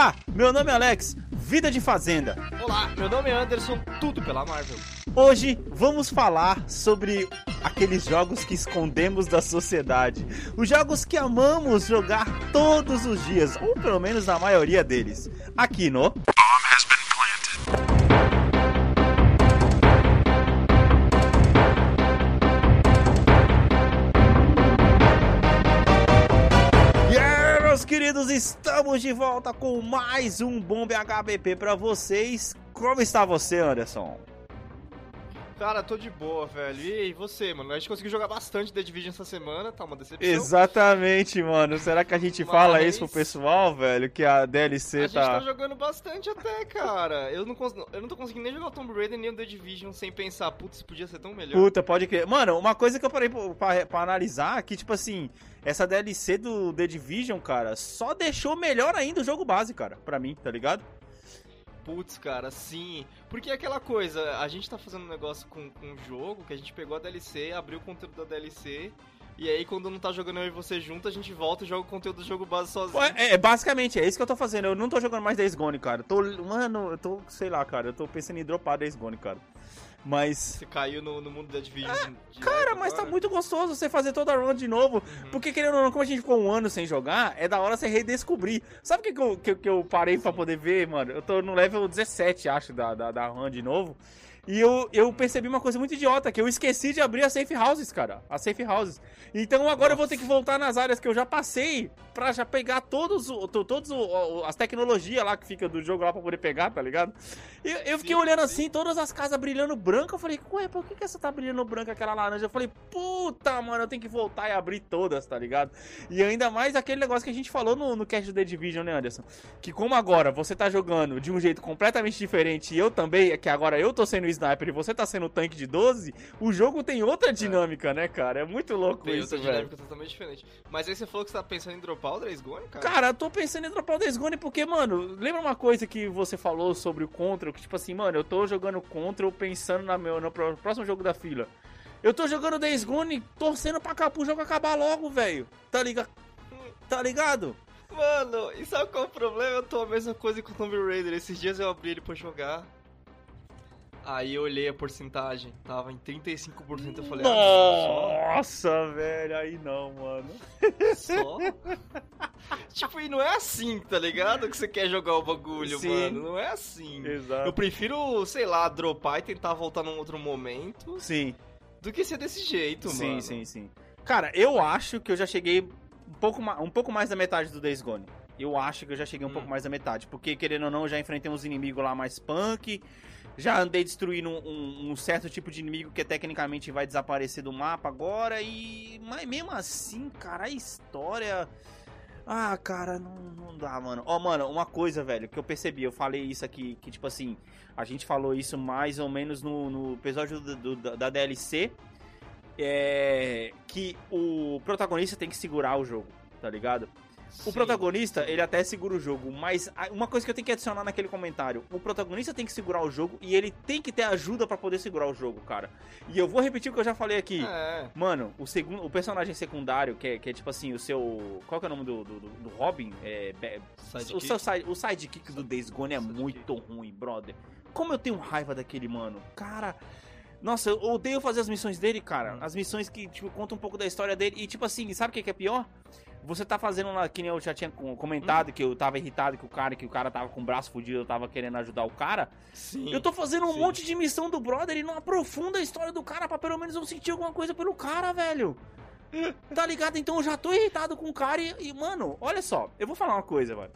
Olá, meu nome é Alex, Vida de Fazenda. Olá, meu nome é Anderson, tudo pela Marvel. Hoje vamos falar sobre aqueles jogos que escondemos da sociedade. Os jogos que amamos jogar todos os dias, ou pelo menos a maioria deles. Aqui no. Queridos, estamos de volta com mais um Bombe HBP pra vocês. Como está você, Anderson? Cara, tô de boa, velho. E você, mano? A gente conseguiu jogar bastante The Division essa semana, tá uma decepção. Exatamente, mano. Será que a gente Mas- fala isso pro pessoal, velho? Que a DLC A gente tá tá. jogando bastante até, cara. Eu não, cons... eu não tô conseguindo nem jogar o Tomb Raider nem o The Division sem pensar, putz, podia ser tão melhor. Puta, pode crer. Mano, uma coisa que eu parei pra, pra, pra analisar que, tipo assim, essa DLC do The Division, cara, só deixou melhor ainda o jogo base, cara, pra mim, tá ligado? Putz, cara, sim. Porque é aquela coisa, a gente tá fazendo um negócio com, com o jogo, que a gente pegou a DLC, abriu o conteúdo da DLC, e aí quando não tá jogando eu e você junto, a gente volta e joga o conteúdo do jogo base sozinho. É, é, basicamente, é isso que eu tô fazendo. Eu não tô jogando mais Days Gone, cara. Tô, mano, eu tô, sei lá, cara, eu tô pensando em dropar Days Gone, cara. Mas. Você caiu no, no mundo da Division. direto Cara, mas tá agora. muito gostoso você fazer toda a run de novo. Uhum. Porque, querendo ou não, como a gente ficou um ano sem jogar, é da hora você redescobrir. Sabe o que, que, eu, que, que eu parei pra poder ver, mano? Eu tô no level 17, acho, da, da, da run de novo. E eu, eu percebi uma coisa muito idiota, que eu esqueci de abrir as safe houses, cara. As safe houses. Então agora eu vou ter que voltar nas áreas que eu já passei pra já pegar todos, todos as tecnologias lá que fica do jogo lá pra poder pegar, tá ligado? E eu fiquei Sim, olhando sim. assim, todas as casas brilhando branca. Eu falei, ué, por que, que essa tá brilhando branca, aquela laranja? Eu falei, puta, mano, eu tenho que voltar e abrir todas, tá ligado? E ainda mais aquele negócio que a gente falou no, no cast do The Division, né, Anderson? Que como agora você tá jogando de um jeito completamente diferente e eu também, é que agora eu tô sendo sniper e você tá sendo o tanque de 12, o jogo tem outra dinâmica, né, cara? É muito louco Tem isso, outra velho. dinâmica totalmente diferente. Mas aí você falou que você tá pensando em dropar o Days Gone, cara? Cara, eu tô pensando em dropar o Days Gone porque, mano, lembra uma coisa que você falou sobre o Control? Que tipo assim, mano, eu tô jogando Control pensando na meu, no pró- próximo jogo da fila. Eu tô jogando Days Gone torcendo pra cá pro jogo acabar logo, velho. Tá ligado? Tá ligado? Mano, e sabe qual é o problema? Eu tô a mesma coisa com o Tomb Raider. Esses dias eu abri ele pra jogar. Aí eu olhei a porcentagem, tava em 35%. Eu falei, ah, Nossa, velho, aí não, mano. só? tipo, e não é assim, tá ligado? Que você quer jogar o bagulho, Sim. mano. Não é assim. Eu Exato. prefiro, sei lá, dropar e tentar voltar num outro momento Sim, do que ser desse jeito, sim, mano. sim, sim. Cara, eu acho que eu já cheguei um pouco, ma- um pouco mais da metade do Days Gone. Eu acho que eu já cheguei um Hum. pouco mais da metade. Porque, querendo ou não, eu já enfrentei uns inimigos lá mais punk. Já andei destruindo um, um- um certo tipo de inimigo que tecnicamente vai desaparecer do mapa agora. E. Mas mesmo assim, cara, a história. Ah, cara, não, não dá, mano. Ó, mano, uma coisa, velho, que eu percebi, eu falei isso aqui, que tipo assim, a gente falou isso mais ou menos no, no episódio do- do- da- da DLC. É. Que o protagonista tem que segurar o jogo, tá ligado? O protagonista, ele até segura o jogo, mas uma coisa que eu tenho que adicionar naquele comentário, o protagonista tem que segurar o jogo e ele tem que ter ajuda pra poder segurar o jogo, cara. E eu vou repetir o que eu já falei aqui. É. Mano, o segundo, o personagem secundário, que é, que é tipo assim, o seu, qual que é o nome do, do, do- Robin? É, Be- Sidekick. o, seu side, o sidekick do Days Gone é Sidekick. muito ruim, brother. Como eu tenho raiva daquele mano. Cara, nossa, eu odeio fazer as missões dele, cara. Hum. As missões que, tipo, contam um pouco da história dele. E, tipo assim, sabe o que que é pior? Você tá fazendo lá, que nem eu já tinha com- comentado, que eu tava irritado que o cara, que o cara tava com o braço fudido, eu tava querendo ajudar o cara. Sim. Eu tô fazendo um sim. monte de missão do brother e não aprofunda a história do cara pra pelo menos eu sentir alguma coisa pelo cara, velho. Tá ligado? Então eu já tô irritado com o cara e, e, mano, olha só, eu vou falar uma coisa, velho.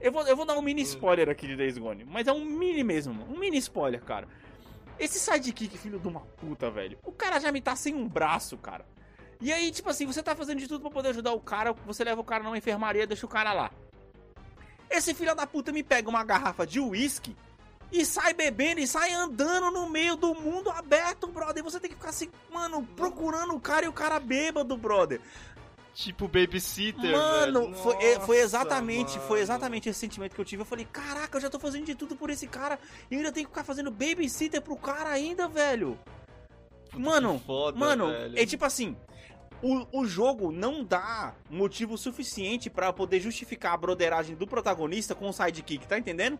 Eu vou, eu vou dar um mini Hum. spoiler aqui de Days Gone, mas é um mini mesmo, um mini spoiler, cara. Esse sidekick, filho de uma puta, velho. O cara já me tá sem um braço, cara. E aí, tipo assim, você tá fazendo de tudo pra poder ajudar o cara, você leva o cara numa enfermaria, deixa o cara lá. Esse filho da puta me pega uma garrafa de uísque e sai bebendo e sai andando no meio do mundo aberto, brother. E você tem que ficar assim, mano, procurando o cara e o cara bêbado, brother. Tipo babysitter, Mano, foi, é, foi exatamente, foi mano. exatamente esse sentimento que eu tive. Eu falei, caraca, eu já tô fazendo de tudo por esse cara e ainda tenho que ficar fazendo babysitter pro cara ainda, velho. Puta, Mano, foda, Mano, velho. é tipo assim. O, o jogo não dá motivo suficiente pra poder justificar a broderagem do protagonista com o sidekick, tá entendendo?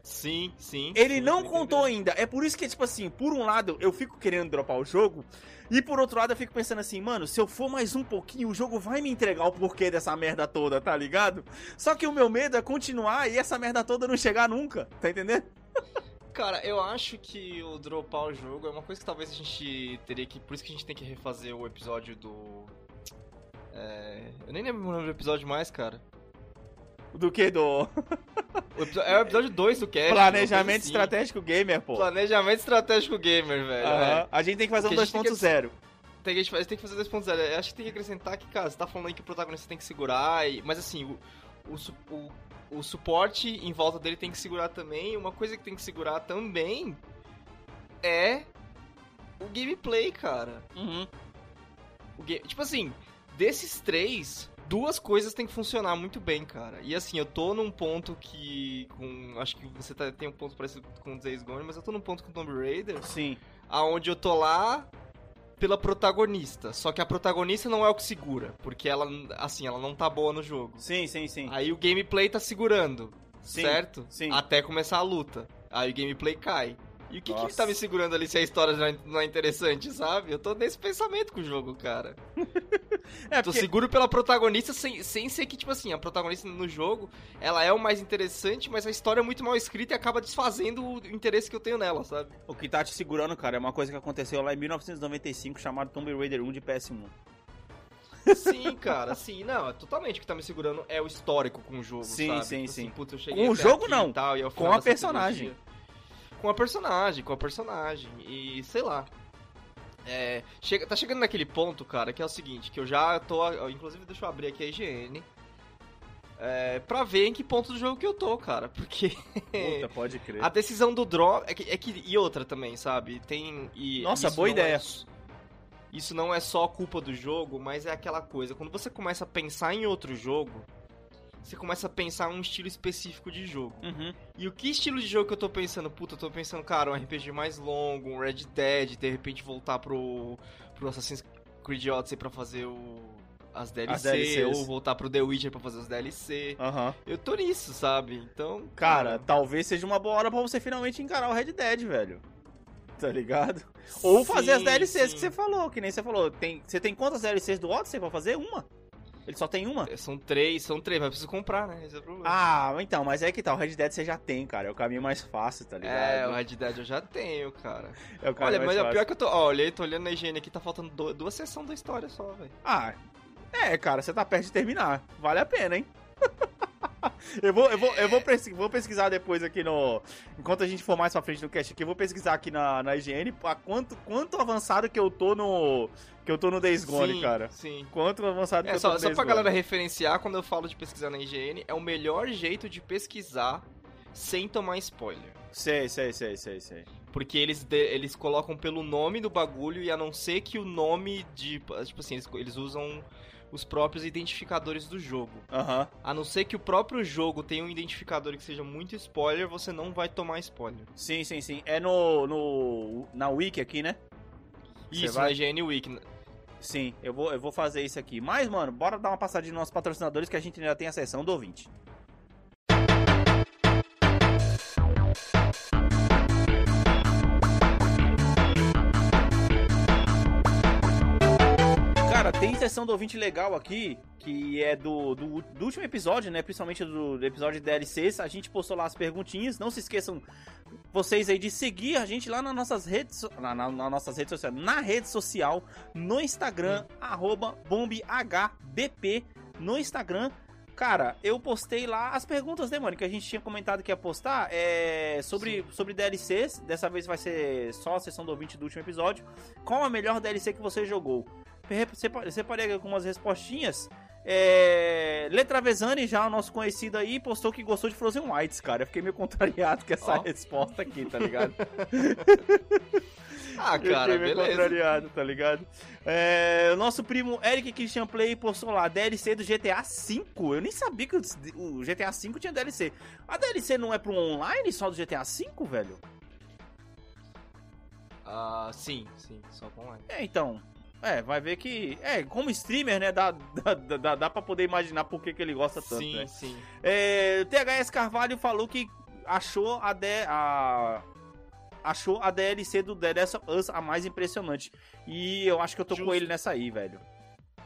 Sim, sim. Ele sim, não contou ainda. É por isso que, tipo assim, por um lado eu fico querendo dropar o jogo, e por outro lado eu fico pensando assim, mano, se eu for mais um pouquinho, o jogo vai me entregar o porquê dessa merda toda, tá ligado? Só que o meu medo é continuar e essa merda toda não chegar nunca, tá entendendo? Cara, eu acho que o dropar o jogo é uma coisa que talvez a gente teria que. Por isso que a gente tem que refazer o episódio do. É, eu nem lembro o nome do episódio mais, cara. Do que? Do O episo- é o episódio 2 do Cast. planejamento assim. estratégico gamer, pô. Planejamento estratégico gamer, velho. Aham. é. A gente tem que fazer um Porque que- 2.0. Tem que, tem que fazer 2.0. Eu acho que tem que acrescentar que, cara, você tá falando aí que o protagonista tem que segurar, e... mas assim, o, o, o, o suporte em volta dele tem que segurar também. Uma coisa que tem que segurar também é o gameplay, cara. Uhum. O ga- Tipo assim, desses três, duas coisas tem que funcionar muito bem, cara. E assim, eu tô num ponto que. com Acho que você tá- tem um ponto parecido com o Days Gone, mas eu tô num ponto com o Tomb Raider Sim. aonde eu tô lá pela protagonista. Só que a protagonista não é o que segura, porque ela, assim, ela não tá boa no jogo. Sim, sim, sim. Aí o gameplay tá segurando, Sim, certo? sim. Até começar a luta. Aí o gameplay cai. E o que, que tá me segurando ali se a história não é, não é interessante, sabe? Eu tô nesse pensamento com o jogo, cara. É, Tô porque... seguro pela protagonista sem, sem ser que, tipo assim, a protagonista no jogo, ela é o mais interessante, mas a história é muito mal escrita e acaba desfazendo o interesse que eu tenho nela, sabe? O que tá te segurando, cara, é uma coisa que aconteceu lá em 1995, chamado Tomb Raider 1 de PS1. Sim, cara, sim, não, é totalmente o que tá me segurando é o histórico com o jogo, Sim, sabe? sim, Tipo sim. assim, cheguei Com o jogo, não. e tal, e Com a personagem. Com a personagem, com a personagem, e sei lá. É, chega, tá chegando naquele ponto, cara, que é o seguinte, que eu já tô, inclusive deixa eu abrir aqui a IGN, é, pra ver em que ponto do jogo que eu tô, cara, porque... Puta, pode crer. A decisão do drop. É que, é que- e outra também, sabe? Tem. E Nossa, boa não ideia. é isso não é só culpa do jogo, mas é aquela coisa. Quando você começa a pensar em outro jogo, você começa a pensar um estilo específico de jogo. Uhum. E o que estilo de jogo que eu tô pensando? Puta, eu tô pensando, cara, um RPG mais longo, um Red Dead, de repente voltar pro, pro Assassin's Creed Odyssey pra fazer o. As DLC, DLCs. ou voltar pro The Witcher pra fazer os DLC. Aham. Eu tô nisso, sabe? Então. Cara, talvez seja uma boa hora pra você finalmente encarar o Red Dead, velho. Tá ligado? Ou fazer as DLCs sim. que você falou, que nem você falou. Tem, você tem quantas DLCs do Odyssey pra fazer? Uma? Ele só tem uma? São três, são três, mas eu preciso comprar, né? Esse é o problema. Ah, então, mas é que tá, o Red Dead você já tem, cara. É o caminho mais fácil, tá ligado? é, o Red Dead eu já tenho, cara. É o caminho Olha, mas mais é fácil. pior que eu tô. Ó, olhei, tô olhando na higiene aqui, tá faltando do- duas sessões da história só, velho. Ah, é, cara, você tá perto de terminar. Vale a pena, hein? eu vou, eu vou, eu vou, pesqui- vou pesquisar depois aqui no. Enquanto a gente for mais pra frente no cast aqui, eu vou pesquisar aqui na, na IGN a quanto, quanto avançado que eu tô no. Que eu tô no Days Gone, sim, cara. Sim. Quanto avançado que É, eu tô só, no só Days pra Gone. galera referenciar, quando eu falo de pesquisar na IGN, é o melhor jeito de pesquisar sem tomar spoiler. Sei, sei, sei, sei, sei. Porque eles, de- eles colocam pelo nome do bagulho e a não ser que o nome de. Tipo assim, eles, eles usam os próprios identificadores do jogo. Aham. A não ser que o próprio jogo tenha um identificador que seja muito spoiler, você não vai tomar spoiler. Sim, sim, sim. É no. no na Wiki aqui, né? Você Isso, vai- na IGN Week. Sim, eu vou, eu vou fazer isso aqui. Mas, mano, bora dar uma passadinha nos nossos patrocinadores que a gente ainda tem a sessão do ouvinte. Tem sessão do ouvinte legal aqui, que é do, do, do último episódio, né? Principalmente do, do episódio de DLCs. A gente postou lá as perguntinhas. Não se esqueçam, vocês aí, de seguir a gente lá nas nossas redes, na, na- nas nossas redes sociais, na rede social, no Instagram, arroba bombhbp, no Instagram. Cara, eu postei lá as perguntas, né, mano? Que a gente tinha comentado que ia postar é, sobre, sobre DLCs. Dessa vez vai ser só a sessão do ouvinte do último episódio. Qual a melhor DLC que você jogou? Re- sepa- Separei algumas respostinhas. É, Letra Vezani, já o nosso conhecido aí, postou que gostou de Frozen Whites, cara. Eu fiquei meio contrariado com essa Ó. resposta aqui, tá ligado? Ah, Eu cara, fiquei meio beleza. contrariado, tá ligado? É, o nosso primo Eric Christian Play postou lá DLC do GTA V. Eu nem sabia que o GTA V tinha DLC. A DLC não é pro online só do GTA V, velho? Ah, sim, sim, só com online. É, então. É, vai ver que. É, como streamer, né? Dá, dá, dá, dá pra poder imaginar por que, que ele gosta tanto. sim, né? sim. É, THS Carvalho falou que achou a, D, a achou a DLC do The Last of Us a mais impressionante. E eu acho que eu tô com Justo. ele nessa aí, velho.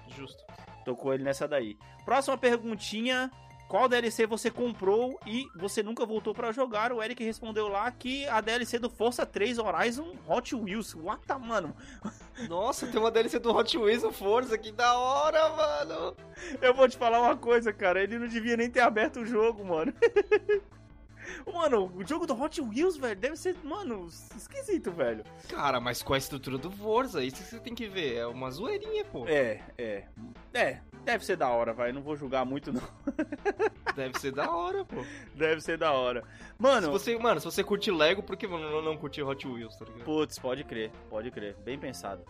Justo. Tô com ele nessa daí. Próxima perguntinha. Qual DLC você comprou e você nunca voltou pra jogar? O Eric respondeu lá que a DLC do Força 3 Horizon Hot Wheels. What the, mano? Nossa, tem uma DLC do Hot Wheels no Forza, que da hora, mano. Eu vou te falar uma coisa, cara. Ele não devia nem ter aberto o jogo, mano. Mano, o jogo do Hot Wheels, velho, deve ser, mano, esquisito, velho. Cara, mas com a estrutura do Forza, isso que você tem que ver. É uma zoeirinha, pô. É, é. É, deve ser da hora, vai. Não vou julgar muito, não. Deve ser da hora, pô. Deve ser da hora. Se Mano, você, mano, se você curte Lego, por que não, não curte Hot Wheels, tá ligado? Putz, pode crer, pode crer. Bem pensado.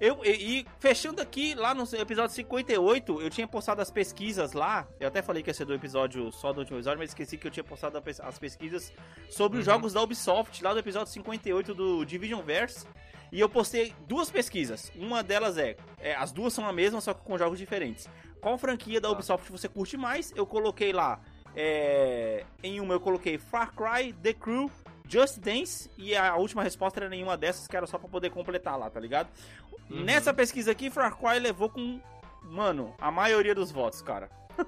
Eu, e, e fechando aqui, lá no episódio 58, eu tinha postado as pesquisas lá. Eu até falei que ia ser do episódio só do último episódio, mas esqueci que eu tinha postado as pesquisas sobre os Uhum. jogos da Ubisoft, lá do episódio 58 do Division Verse. E eu postei duas pesquisas. Uma delas é, é, as duas são a mesma, só que com jogos diferentes. Qual franquia da Tá. Ubisoft você curte mais? Eu coloquei lá. é, em uma eu coloquei Far Cry, The Crew, Just Dance e a última resposta era nenhuma dessas, que era só pra poder completar lá, tá ligado? Uhum. Nessa pesquisa aqui, Far Cry levou com, mano, a maioria dos votos, cara.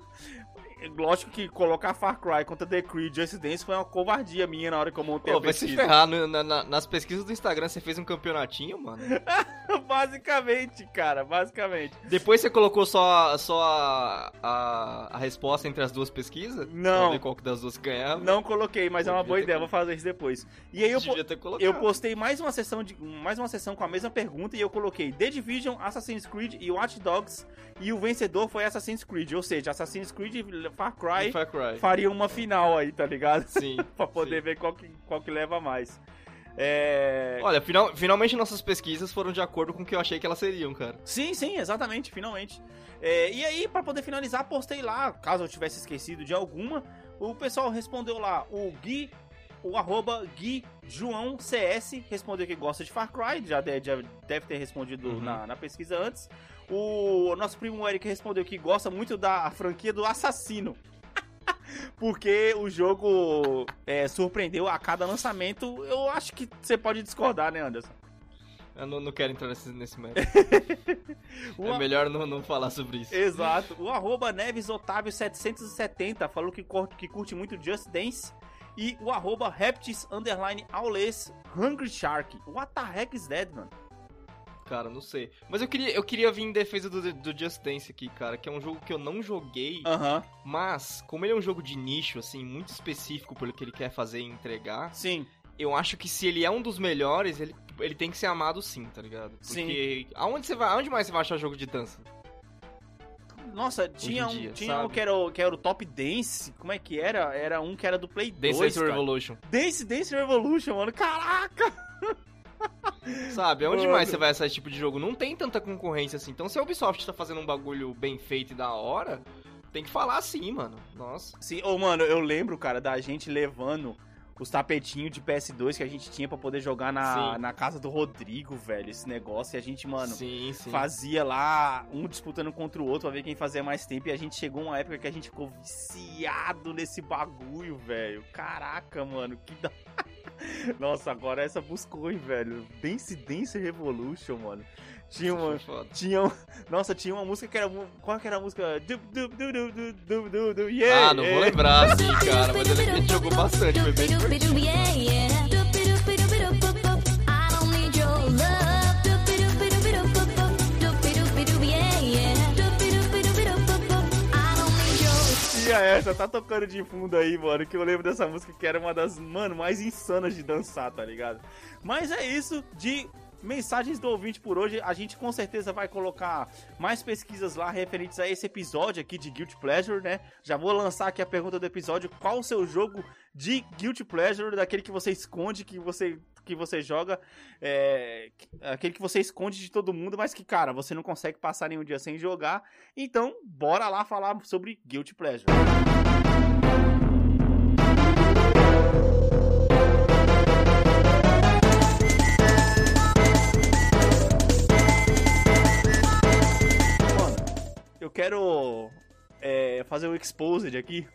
Lógico que colocar Far Cry contra The Crew e Just Dance foi uma covardia minha na hora que eu montei Pô, a vai se ferrar. no- na- na- nas pesquisas do Instagram você fez um campeonatinho, mano. basicamente, cara, basicamente. Depois você colocou só, só a, a, a resposta entre as duas pesquisas? Não. Pra ver qual que das duas ganhava? Não coloquei, mas é uma boa ideia, vou fazer isso depois. E aí eu, po- colocado. Eu postei mais uma sessão de mais uma sessão com a mesma pergunta e eu coloquei The Division, Assassin's Creed e Watch Dogs e o vencedor foi Assassin's Creed, ou seja, Assassin's Creed Far Cry Far Cry. faria uma final aí, tá ligado? Sim. pra poder sim. ver qual que, qual que leva mais. É... Olha, final, finalmente nossas pesquisas foram de acordo com o que eu achei que elas seriam, cara. Sim, sim, exatamente, finalmente. É, e aí, pra poder finalizar, postei lá, caso eu tivesse esquecido de alguma, o pessoal respondeu lá, o Gui, o arroba Gui João CS, respondeu que gosta de Far Cry, já deve, já deve ter respondido Uhum. na, na pesquisa antes. O nosso primo Eric respondeu que gosta muito da franquia do Assassino. Porque o jogo é, surpreendeu a cada lançamento. Eu acho que você pode discordar, né, Anderson? Eu não, não quero entrar nesse, nesse mérito. O É melhor não, não falar sobre isso. Exato. O arroba NevesOtávio770 falou que curte, que curte muito Just Dance. E o arroba Reptis Underline Aules Hungry Shark. What the heck is that, mano? Cara, não sei. Mas eu queria, eu queria vir em defesa do, do Just Dance aqui, cara, que é um jogo que eu não joguei, Aham, mas como ele é um jogo de nicho, assim, muito específico pelo que ele quer fazer e entregar, sim. eu acho que se ele é um dos melhores, ele, ele tem que ser amado sim, tá ligado? Sim. Porque aonde você vai, aonde mais você vai achar jogo de dança? Nossa, tinha um, dia, tinha um que era, o, que era o Top Dance. Como é que era? Era um que era do Play Dance 2. Dance. Revolution. Dance Dance Revolution, mano. Caraca! Sabe, aonde Mano. mais você vai achar esse tipo de jogo? Não tem tanta concorrência assim. Então se a Ubisoft tá fazendo um bagulho bem feito e da hora, tem que falar assim, mano. Nossa. Sim, ô, mano, eu lembro, cara, da gente levando os tapetinhos de PS2 que a gente tinha pra poder jogar na, Sim. na casa do Rodrigo, velho. Esse negócio. E a gente, mano, sim, sim. fazia lá um disputando contra o outro pra ver quem fazia mais tempo. E a gente chegou uma época que a gente ficou viciado nesse bagulho, velho. Caraca, mano, que da. Nossa, agora essa buscou, hein, velho. Dance Dance Revolution, mano. Tinha uma. Tinha um- Nossa, tinha uma música que era. Qual que era a música? Du, du, du, du, du, du, du, du, yeah, Ah, não vou yeah. lembrar assim, cara, mas eu lembro que a gente jogou bastante, foi bem divertido. Essa, tá tocando de fundo aí, mano. Que eu lembro dessa música que era uma das, mano, mais insanas de dançar, tá ligado? Mas é isso de mensagens do ouvinte por hoje. A gente com certeza vai colocar mais pesquisas lá referentes a esse episódio aqui de Guilty Pleasure, né? Já vou lançar aqui a pergunta do episódio: qual o seu jogo de Guilty Pleasure, daquele que você esconde, que você que você joga, é, aquele que você esconde de todo mundo, mas que, cara, você não consegue passar nenhum dia sem jogar. Então, bora lá falar sobre Guilty Pleasure. quero é, fazer um exposed aqui.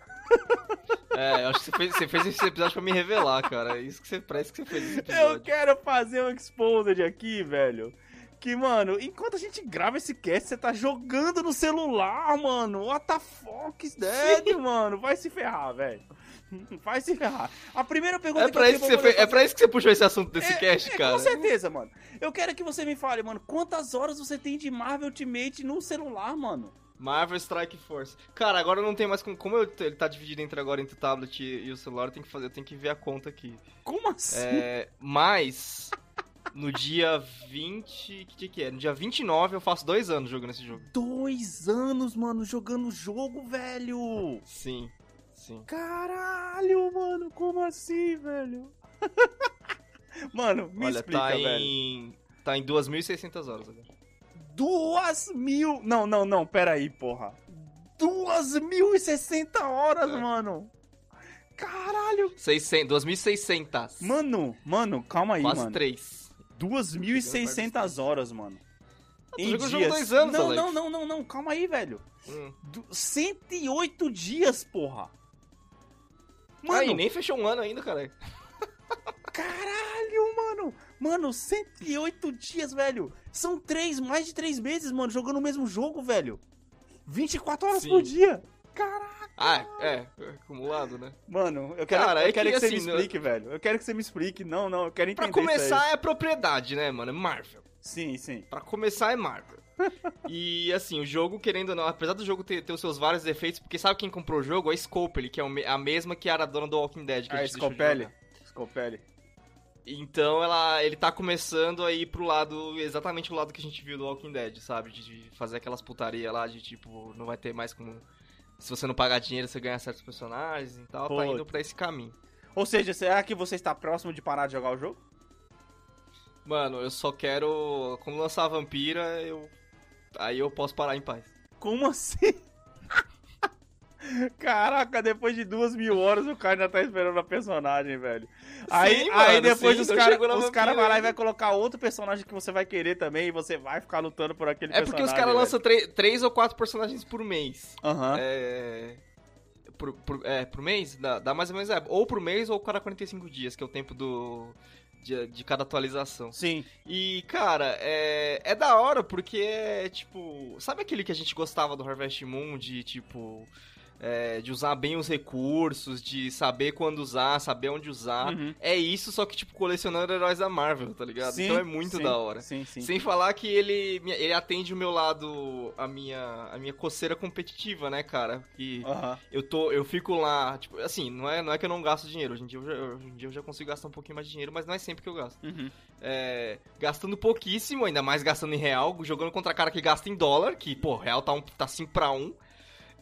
É, eu acho que você fez, você fez esse episódio pra me revelar, cara. É Isso que você, parece que você fez esse episódio. Eu quero fazer um exposed aqui, velho. Que, mano, enquanto a gente grava esse cast, você tá jogando no celular, mano. What the fuck is that, mano? Vai se ferrar, velho. Vai se ferrar. A primeira pergunta É pra, eu isso que você fez, é pra isso que você puxou esse assunto desse é, cast, é, cara. Com certeza, mano. Eu quero que você me fale, mano, quantas horas você tem de Marvel Ultimate no celular, mano? Marvel Strike Force. Cara, agora não tem mais como. Como eu- ele tá dividido entre agora entre o tablet e, e o celular, eu tenho que fazer, eu tenho que ver a conta aqui. Como assim? É, mas no dia 20. Que dia que é? No dia 29 eu faço dois anos jogando esse jogo. Dois anos, mano, jogando o jogo, velho. Sim. Sim. Caralho, mano, como assim, velho? mano, me Olha, explica, tá velho. em. Tá em 2.600 horas agora. Duas mil. Não, não, não, pera aí, porra. Duas mil e sessenta horas, É. mano. Caralho. 600, 2.600. Mano, mano, calma aí, Quase mano. 3. Duas mil e seiscentas horas, mano. tu jogou o jogo dois anos, não, Alex. não, não, não, não, calma aí, velho. Hum. Du 108 dias, porra. Mano, Aí, nem fechou um ano ainda, cara. caralho, mano. Mano, 108 dias, velho. São três, mais de três meses, mano, jogando o mesmo jogo, velho. 24 horas Sim. por dia. Caraca. Ah, é, é, acumulado, né? Mano, eu quero, Cara, eu é quero que, que, você me assim, explique, velho. Eu quero que você me explique. Não, não, eu quero entender Pra começar é propriedade, né, mano? É Marvel. Sim, sim. Pra começar é Marvel. e assim, o jogo, querendo ou não, apesar do jogo ter, ter os seus vários defeitos, porque sabe quem comprou o jogo? A Scopely, que é a mesma que era a dona do Walking Dead. Que a A gente deixou Então ela, ele tá começando a ir pro lado, exatamente o lado que a gente viu do Walking Dead, sabe? De, de fazer aquelas putaria lá, de tipo, não vai ter mais como. Se você não pagar dinheiro, você ganha certos personagens e tal. Pô. Tá indo pra esse caminho. Ou seja, será que você está próximo de parar de jogar o jogo? Mano, eu só quero. Quando lançar a vampira, eu. Aí eu posso parar em paz. Como assim? Caraca, depois de duas mil horas o cara ainda tá esperando a personagem, velho. Aí, Sim, aí mano, depois sim, os caras os cara vai lá e vai colocar outro personagem que você vai querer também e você vai ficar lutando por aquele É personagem. porque os caras lançam três- ou quatro personagens por mês. Aham. É. Por, por- é, por mês? Dá, dá mais ou menos. É, ou por mês ou cada 45 dias, que é o tempo do. De, de cada atualização. Sim. E, cara, é, é da hora porque é tipo. Sabe aquele que a gente gostava do Harvest Moon de tipo. É, de usar bem os recursos, de saber quando usar, saber onde usar. Uhum. É isso, só que, tipo, colecionando heróis da Marvel, tá ligado? Sim, então é muito sim, da hora. Sim, sim. Sem falar que ele, ele atende o meu lado, a minha, a minha coceira competitiva, né, cara? Que Aham. eu tô, eu fico lá, tipo, assim, não é, não é que eu não gasto dinheiro. Hoje em dia eu já, hoje em dia eu já consigo gastar um pouquinho mais de dinheiro, mas não é sempre que eu gasto. Uhum. É, gastando pouquíssimo, ainda mais gastando em real, jogando contra cara que gasta em dólar, que, pô, real tá, um, tá 5 pra 1.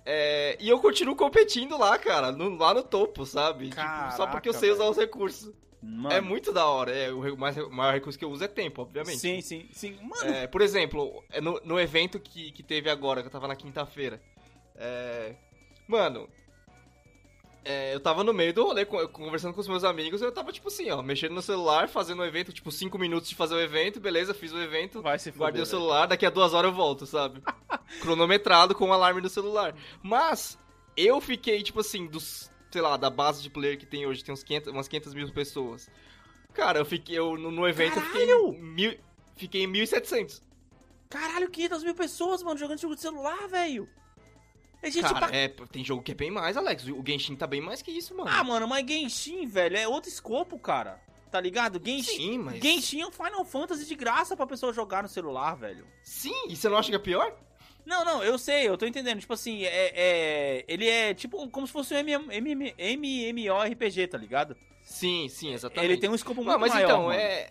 É, e eu continuo competindo lá, cara, no- lá no topo, sabe? Tipo, só porque eu Caraca, sei usar velho. os recursos. Mano. É muito da hora. É, o mais- o maior recurso que eu uso é tempo, obviamente. Sim, sim, sim. Mano, É, por exemplo, é no, no evento que, que teve agora, que eu tava na quinta-feira. É, mano, é, eu tava no meio do rolê, conversando com os meus amigos, eu tava, tipo assim, ó, mexendo no celular, fazendo o evento, tipo, 5 minutos de fazer o evento, beleza, fiz o evento, vai se fuder. guardei o celular, daqui a duas horas eu volto, sabe? Cronometrado com o alarme do celular. Mas, eu fiquei, tipo assim, dos, sei lá, da base de player que tem hoje, tem uns 500, umas 500 mil pessoas. Cara, eu fiquei, eu, no, no evento, eu fiquei, Caralho! mil, fiquei em 1.700. Caralho, 500 mil pessoas, mano, jogando jogo de celular, velho. É gente Cara, pra... é, tem jogo que é bem mais, Alex. O Genshin tá bem mais que isso, mano. Ah, mano, mas Genshin, velho, é outro escopo, cara. Tá ligado? Genshin... Sim, mas. Genshin é um Final Fantasy de graça pra pessoa jogar no celular, velho. Sim, e você não acha que é pior? Não, não, eu sei, eu tô entendendo. Tipo assim, é, é- ele é tipo como se fosse um MM, MM, MMORPG, tá ligado? Sim, sim, exatamente. Ele tem um escopo muito Não, mas maior, então, mano. é.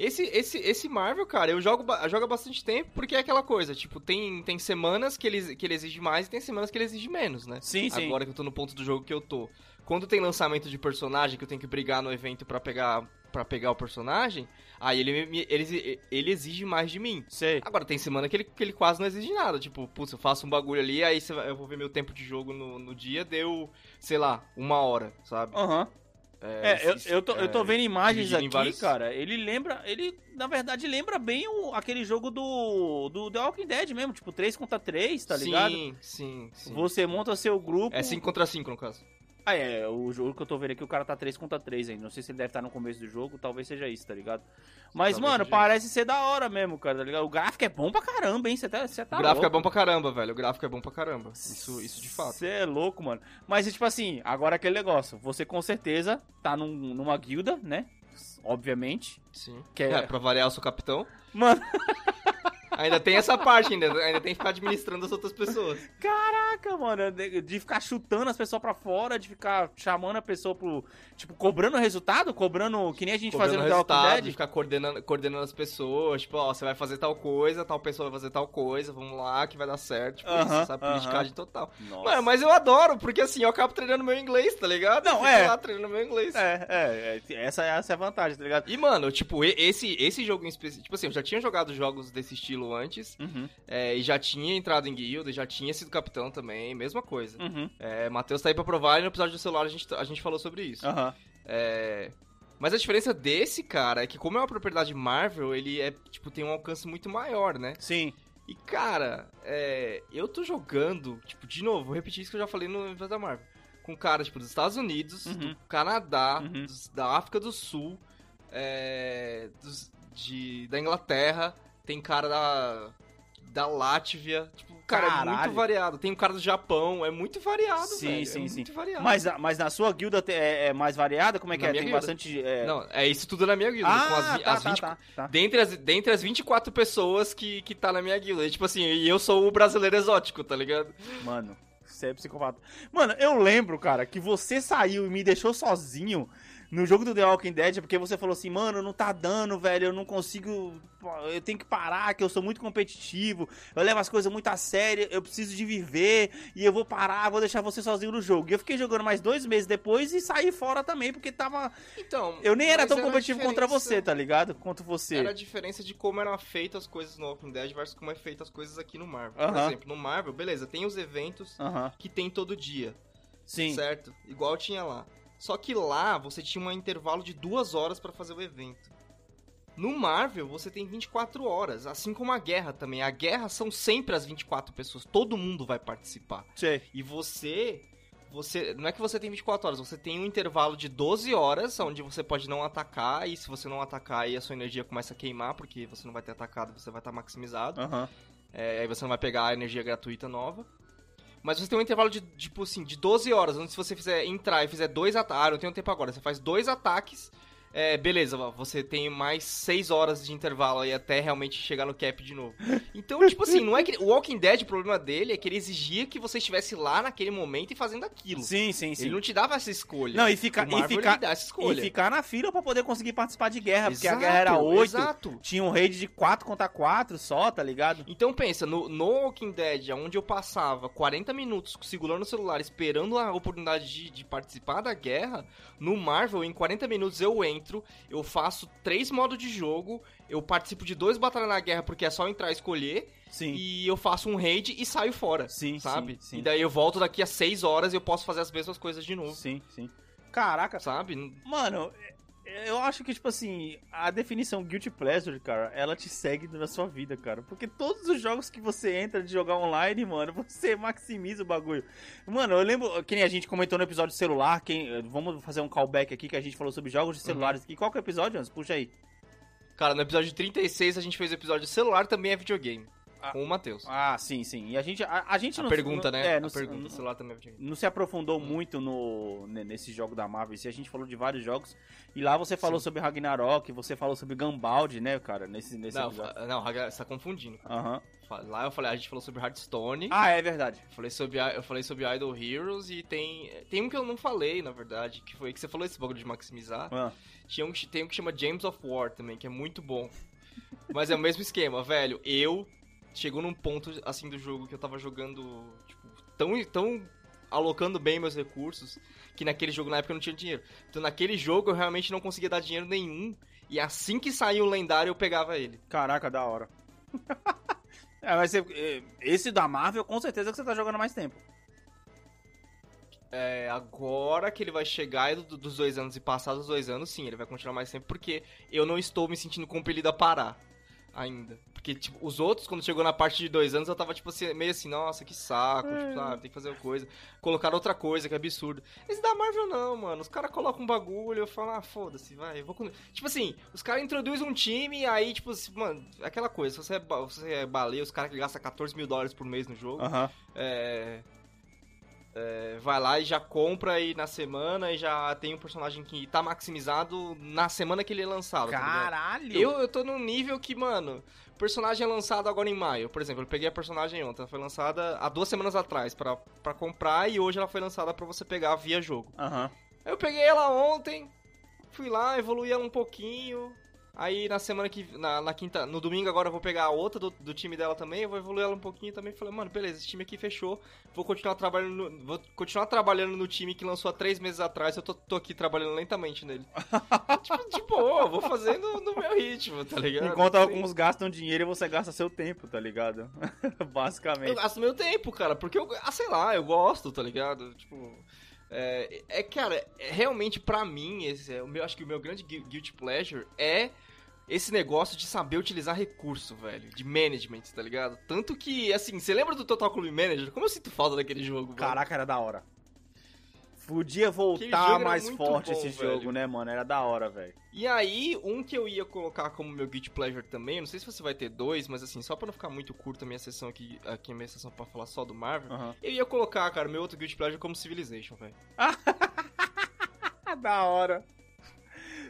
Esse, esse, esse Marvel, cara, eu jogo, eu jogo há bastante tempo porque é aquela coisa, tipo, tem, tem semanas que ele, que ele exige mais e tem semanas que ele exige menos, né? Sim, sim. Agora que eu tô no ponto do jogo que eu tô. Quando tem lançamento de personagem que eu tenho que brigar no evento pra pegar para pegar o personagem, aí ele, ele, ele exige mais de mim. Sei. Agora, tem semana que ele, que ele quase não exige nada. Tipo, putz, eu faço um bagulho ali, aí eu vou ver meu tempo de jogo no, no dia, deu, sei lá, uma hora, sabe? Aham. É, eu, eu, tô, eu tô vendo imagens aqui, vários- cara. Ele lembra. Ele, na verdade, lembra bem o, aquele jogo do, do The Walking Dead mesmo, tipo 3 contra 3, tá ligado? Sim, sim, sim. Você monta seu grupo. É 5 contra 5 no caso. Ah, é, o jogo que eu tô vendo aqui, o cara tá 3 contra 3 ainda. Não sei se ele deve estar no começo do jogo, talvez seja isso, tá ligado? Mas, Talvez mano, parece ser da hora mesmo, cara, tá ligado? O gráfico é bom pra caramba, hein? Você tá, você tá o gráfico é louco. bom pra caramba, velho. O gráfico é bom pra caramba. Isso, isso de fato. Você é louco, mano. Mas, tipo assim, agora aquele negócio. Você com certeza tá num- numa guilda, né? Obviamente. Sim. Que é- É, pra variar, eu sou capitão. Mano, Ainda tem essa parte, ainda, ainda tem que ficar administrando as outras pessoas. caraca, mano. De, de ficar chutando as pessoas pra fora, de ficar chamando a pessoa pro. Tipo, cobrando resultado? Cobrando. Que nem a gente Cobrando Walking resultado, de Dead? ficar coordenando, coordenando as pessoas. Tipo, ó, você vai fazer tal coisa, tal pessoa vai fazer tal coisa, vamos lá que vai dar certo. Tipo, Aham, isso, sabe? aham. Politicagem total. Nossa. Mano, mas eu adoro, porque assim, eu acabo treinando meu inglês, tá ligado? Não, Fico é. lá treinando meu inglês. É, é, é, essa, essa é a vantagem, tá ligado? E, mano, tipo, esse, esse jogo em específico. Tipo assim, eu já tinha jogado jogos desse estilo antes. Uhum, é, e já tinha entrado em guilda, já tinha sido capitão também, mesma coisa. uhum, É, Matheus tá aí pra provar e no episódio do celular a gente, a gente falou sobre isso. aham. É, Mas a diferença desse, cara, é que como é uma propriedade Marvel, ele é, tipo, tem um alcance muito maior, né? Sim. E, cara, é, eu tô jogando, tipo, de novo, vou repetir isso que eu já falei no episódio da Marvel. Com cara, tipo, dos Estados Unidos, Uhum. do Canadá, Uhum. dos- da África do Sul, é, dos- de, da Inglaterra, tem cara da, da Látvia, tipo, cara, é Caralho. muito variado. Tem um cara do Japão, é muito variado, Sim, velho. sim, é sim. variado. Mas, mas na sua guilda é, é mais variada? Como é que Na é? Tem guilda? bastante. é- Não, é isso tudo na minha guilda. as, Ah, tá, as tá, 20 tá, tá. Dentre as, dentre as 24 pessoas que, que tá na minha guilda. E, tipo assim, e eu sou o brasileiro exótico, tá ligado? Mano, você é psicopata. Mano, eu lembro, cara, que você saiu e me deixou sozinho no jogo do The Walking Dead porque você falou assim, mano, não tá dando, velho, eu não consigo. Eu tenho que parar, que eu sou muito competitivo, eu levo as coisas muito a sério, eu preciso de viver e eu vou parar, vou deixar você sozinho no jogo. E eu fiquei jogando mais dois meses depois e saí fora também, porque tava. Então. Eu nem era tão a competitivo contra você, tá ligado? Quanto você. Era a diferença de como eram feitas as coisas no Walking Dead versus como é feita as coisas aqui no Marvel. Por Aham. exemplo, no Marvel, beleza, tem os eventos Aham. que tem todo dia, Sim. certo? Igual tinha lá. Só que lá você tinha um intervalo de duas horas pra fazer o evento. No Marvel, você tem 24 horas, assim como a guerra também. A guerra são sempre as 24 pessoas, todo mundo vai participar. Sei. E você. Você. Não é que você tem 24 horas, você tem um intervalo de 12 horas, onde você pode não atacar, e se você não atacar, aí a sua energia começa a queimar, porque você não vai ter atacado, você vai estar maximizado. Aham. É, aí você não vai pegar a energia gratuita nova. Mas você tem um intervalo de, tipo assim, de 12 horas, onde se você fizer entrar e fizer dois ataques. Ah, não tenho tempo agora. Você faz dois ataques. É, beleza, você tem mais 6 horas de intervalo aí até realmente chegar no cap de novo. Então, tipo assim, não é que. O Walking Dead, o problema dele é que ele exigia que você estivesse lá naquele momento e fazendo aquilo. Sim, sim, sim. Ele não te dava essa escolha. Não, e fica- O e Marvel, fica- ele dá essa escolha. E ficar na fila pra poder conseguir participar de guerra, porque a Exato, guerra era 8, Exato. tinha um raid de 4 contra 4 só, tá ligado? Então pensa, no, no Walking Dead, onde eu passava 40 minutos segurando o celular, esperando a oportunidade de, de participar da guerra, no Marvel, em 40 minutos eu entro, eu faço três modos de jogo, eu participo de dois batalhas na guerra, porque é só entrar e escolher, Sim. e eu faço um raid e saio fora, Sim, sabe? sim, sim. E daí eu volto daqui a 6 horas e eu posso fazer as mesmas coisas de novo, Sim, sim. Caraca, sabe? mano, eu acho que, tipo assim, a definição Guilty Pleasure, cara, ela te segue na sua vida, cara. Porque todos os jogos que você entra de jogar online, mano, você maximiza o bagulho. Mano, eu lembro, que nem a gente comentou no episódio celular, quem, vamos fazer um callback aqui que a gente falou sobre jogos de celulares aqui. Qual que é o episódio, Hans? Puxa aí. Cara, no episódio 36 a gente fez o episódio celular também é videogame, Ah. com o Matheus. Ah, sim, sim. E a gente, a, a gente A não... pergunta, não- né? É, a não, pergunta, não- celular também é não se aprofundou muito no, ne- nesse jogo da Marvel. E a gente falou de vários jogos. E lá você falou Sim. sobre Ragnarok, você falou sobre Gambald, né, cara? Nesse, nesse Não, episódio. não, você tá confundindo. Aham. Lá eu falei, a gente falou sobre Hearthstone, Ah, é verdade. eu falei sobre, eu falei sobre Idol Heroes e tem, tem um que eu não falei, na verdade, que foi que você falou esse bagulho de maximizar. Ah, Tinha um, que- tem um que chama James of War também, que é muito bom. Mas é o mesmo esquema, velho. Eu chegou num ponto assim do jogo que eu tava jogando, tipo, tão tão alocando bem meus recursos que naquele jogo na época eu não tinha dinheiro. Então naquele jogo eu realmente não conseguia dar dinheiro nenhum. E assim que saiu o lendário eu pegava ele. caraca, da hora. é, mas é, esse da Marvel, com certeza que você tá jogando mais tempo. É, agora que ele vai chegar do- dos dois anos e passar dos dois anos, sim, ele vai continuar mais tempo, porque eu não estou me sentindo compelido a parar ainda. Porque, tipo, os outros, quando chegou na parte de dois anos, eu tava, tipo, assim, meio assim, nossa, que saco, tipo, sabe, tem que fazer uma coisa. Colocar outra coisa, que é absurdo. Esse da Marvel não, mano. Os caras colocam um bagulho, eu falo, ah, foda-se, vai, eu vou... com-" Tipo assim, os caras introduzem um time, aí, tipo, assim, mano, aquela coisa, se você é, ba- você é baleia, os caras que gastam 14 mil dólares por mês no jogo, Aham. é, é, vai lá e já compra aí na semana e já tem um personagem que tá maximizado na semana que ele é lançado. tá? Caralho! eu, eu tô num nível que, mano, o personagem é lançado agora em maio. Por exemplo, eu peguei a personagem ontem, ela foi lançada há duas semanas atrás pra, pra comprar e hoje ela foi lançada pra você pegar via jogo. Aham. Aí eu peguei ela ontem, fui lá, evoluí ela um pouquinho. Aí na semana que. Na, na quinta. No domingo agora eu vou pegar a outra do, do time dela também, eu vou evoluir ela um pouquinho também. Falei, mano, beleza, esse time aqui fechou. Vou continuar trabalhando no, Vou continuar trabalhando no time que lançou há três meses atrás. Eu tô, tô aqui trabalhando lentamente nele. tipo, de boa, vou fazendo no meu ritmo, tá ligado? Enquanto Assim, alguns gastam dinheiro, você gasta seu tempo, tá ligado? Eu Basicamente. gasto meu tempo, cara, porque eu, ah, sei lá, eu gosto, tá ligado? Tipo, é, é cara, é, realmente pra mim, esse é o meu, acho que o meu grande gui- guilty pleasure é esse negócio de saber utilizar recurso, velho, de management, tá ligado? Tanto que, assim, você lembra do Total Club Manager? Como eu sinto falta daquele jogo, velho? Caraca, era da hora. Podia voltar mais forte bom, esse velho. jogo, né, mano? Era da hora, velho. E aí, um que eu ia colocar como meu guilty pleasure também, não sei se você vai ter dois, mas assim, só pra não ficar muito curta a minha sessão aqui, aqui a minha sessão pra falar só do Marvel, eu ia colocar, cara, meu outro guilty pleasure como Civilization, velho. da hora.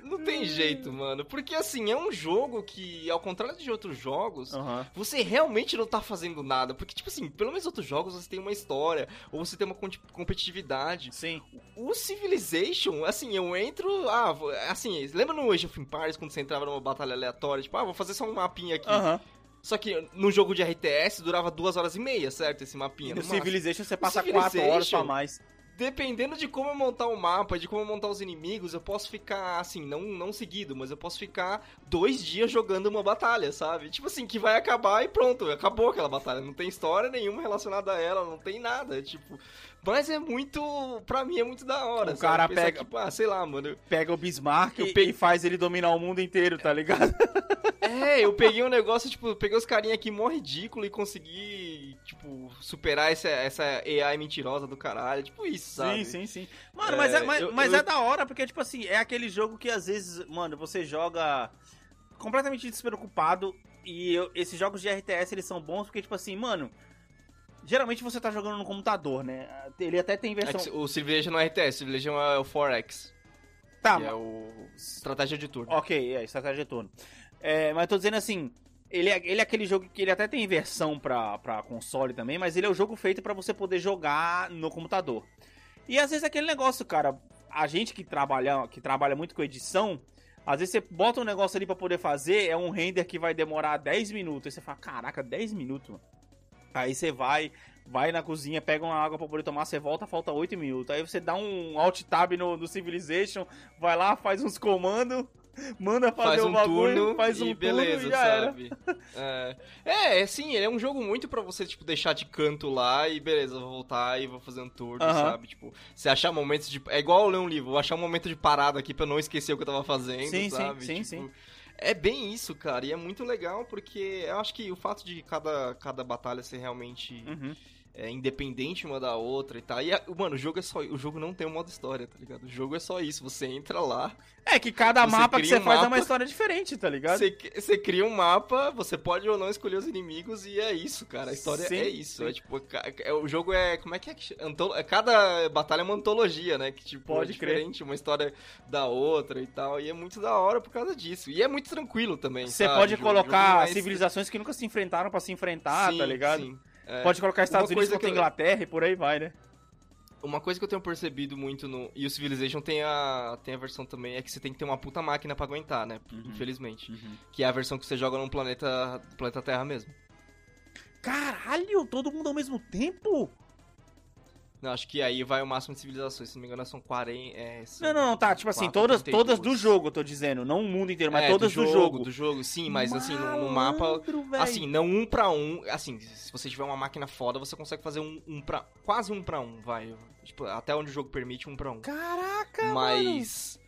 Não tem jeito, mano. Porque assim, é um jogo que, ao contrário de outros jogos, Aham. você realmente não tá fazendo nada. Porque, tipo assim, pelo menos outros jogos você tem uma história, ou você tem uma competitividade. Sim. O Civilization, assim, eu entro. Ah, assim, lembra no Age of Empires quando você entrava numa batalha aleatória? Tipo, ah, vou fazer só um mapinha aqui. Aham. Só que no jogo de RTS durava duas horas e meia, certo? Esse mapinha. No máximo. Civilization você passa Civilization- 4 horas pra mais. Dependendo de como eu montar o mapa, de como eu montar os inimigos, eu posso ficar, assim, não, não seguido, mas eu posso ficar dois dias jogando uma batalha, sabe? Tipo assim, que vai acabar e pronto, acabou aquela batalha. Não tem história nenhuma relacionada a ela, não tem nada, tipo... Mas é muito... Pra mim é muito da hora, O sabe? cara Pensar, pega- Tipo, ah, sei lá, mano... Pega o Bismarck e, e faz ele dominar o mundo inteiro, tá ligado? É, eu peguei um negócio, tipo, peguei os carinha aqui mó ridículo e consegui, tipo, superar essa, essa AI mentirosa do caralho. Tipo isso, sabe? Sim, sim, sim. Mano, É, mas, é, mas, eu- mas eu- é da hora, porque, tipo assim, é aquele jogo que às vezes, mano, você joga completamente despreocupado. E eu- esses jogos de RTS, eles são bons porque, tipo assim, mano. Geralmente você tá jogando no computador, né? Ele até tem versão. o Civilization não é RTS, o Civilization é o 4X, Tá, que é o estratégia de turno. Ok, é, estratégia de turno. É, mas eu tô dizendo assim, ele é, ele é aquele jogo que ele até tem versão pra, pra console também, mas ele é o jogo feito pra você poder jogar no computador. E às vezes é aquele negócio, cara, a gente que trabalha, que trabalha muito com edição, às vezes você bota um negócio ali pra poder fazer, é um render que vai demorar 10 minutos, aí você fala, caraca, 10 minutos. Aí você vai, vai na cozinha, pega uma água pra poder tomar, você volta, falta 8 minutos. Aí você dá um alt tab no, no Civilization, vai lá, faz uns comandos, manda fazer Faz o um bagulho, turno faz um e turno beleza, e já era. sabe? É, é, sim, ele é um jogo muito pra você, tipo, deixar de canto lá e beleza, vou voltar e vou fazer um turno, Aham. sabe? Tipo, você achar momentos de... É igual ler um livro, vou achar um momento de parada aqui pra eu não esquecer o que eu tava fazendo, Sim, sim, sabe? sim, Tipo, sim. É bem isso, cara, e é muito legal porque eu acho que o fato de cada, cada batalha ser realmente Uhum. É, independente uma da outra e tal. E, mano, o jogo é só. O jogo não tem um modo história, tá ligado? O jogo é só isso. Você entra lá, É que cada mapa que você um faz é uma mapa, história diferente, tá ligado? você, você cria um mapa, você pode ou não escolher os inimigos e é isso, cara. A história Sim, é isso. sim. É tipo, é, o jogo é. Como é que é? é Cada batalha é uma antologia, né? Que tipo, Pode é crer. diferente, uma história da outra e tal. E é muito da hora por causa disso. E é muito tranquilo também. Você sabe? pode jogo- colocar jogo é civilizações que nunca se enfrentaram pra se enfrentar, Sim, tá ligado? sim. É. Pode colocar Estados Unidos contra eu- Inglaterra e por aí vai, né? Uma coisa que eu tenho percebido muito no. E o Civilization tem a, tem a versão também, é que você tem que ter uma puta máquina pra aguentar, né? Uhum. Infelizmente. Que é a versão que você joga num planeta. planeta Terra mesmo. Caralho, todo mundo ao mesmo tempo? Não, acho que aí vai o máximo de civilizações, se não me engano são 40... É, são Não, não, não, tá. Tipo assim, 4, todas, todas do 32. jogo, eu tô dizendo. Não o mundo inteiro, mas É, todas do jogo. Do jogo, sim, mas assim, no, no mapa... Malandro, velho. Assim, não um pra um. Assim, se você tiver uma máquina foda, você consegue fazer um, um pra. Quase um pra um, vai. Tipo, até onde o jogo permite um pra um. Caraca, mano. Mas.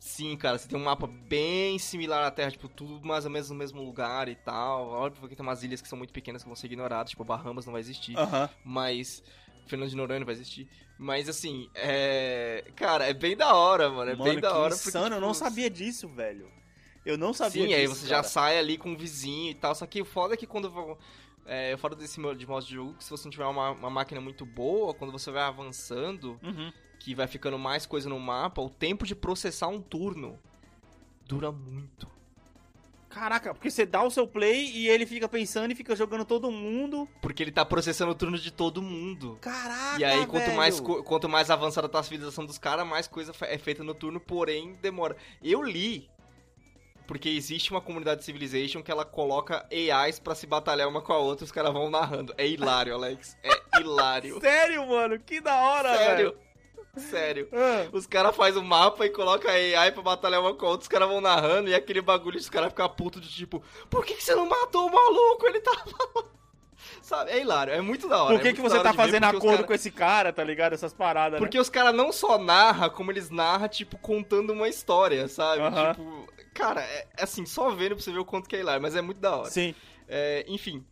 Sim, cara, você tem um mapa bem similar à Terra, tipo, tudo mais ou menos no mesmo lugar e tal. Óbvio que tem umas ilhas que são muito pequenas que vão ser ignoradas, tipo, Bahamas não vai existir. Aham. Mas. Fernando de Noronha não vai existir. Mas assim, é. Cara, é bem da hora, mano. É Mano, bem da hora. insano, eu não tipo, sabia disso, velho. Eu não sabia Sim, disso, aí você já cara. sai ali com o vizinho e tal. Só que o foda é que quando. É, fora desse modo de modo de jogo, que se você não tiver uma, uma máquina muito boa, quando você vai avançando, Uhum. que vai ficando mais coisa no mapa, o tempo de processar um turno dura muito. Caraca, porque você dá o seu play e ele fica pensando e fica jogando todo mundo. Porque ele tá processando o turno de todo mundo. Caraca, e aí, quanto velho. mais, quanto mais avançada tá a civilização dos caras, mais coisa é feita no turno, porém demora. Eu li, porque existe uma comunidade de Civilization que ela coloca AIs pra se batalhar uma com a outra, os caras vão narrando. É hilário, Alex. É hilário. Sério, mano? Que da hora, Sério. velho. Sério. Ah, Os caras fazem o mapa e colocam a AI pra batalhar uma com a outra, os caras vão narrando e aquele bagulho, os caras ficam putos de tipo, por que, que você não matou o maluco? Ele tava. Sabe? É hilário, é muito da hora. Por que, é que você tá fazendo acordo cara- com esse cara, tá ligado? Essas paradas, Porque os caras não só narram, como eles narram, tipo, contando uma história, sabe? Aham. Tipo, cara, é é assim, só vendo pra você ver o quanto que é hilário, mas é muito da né? hora. Sim. É, enfim.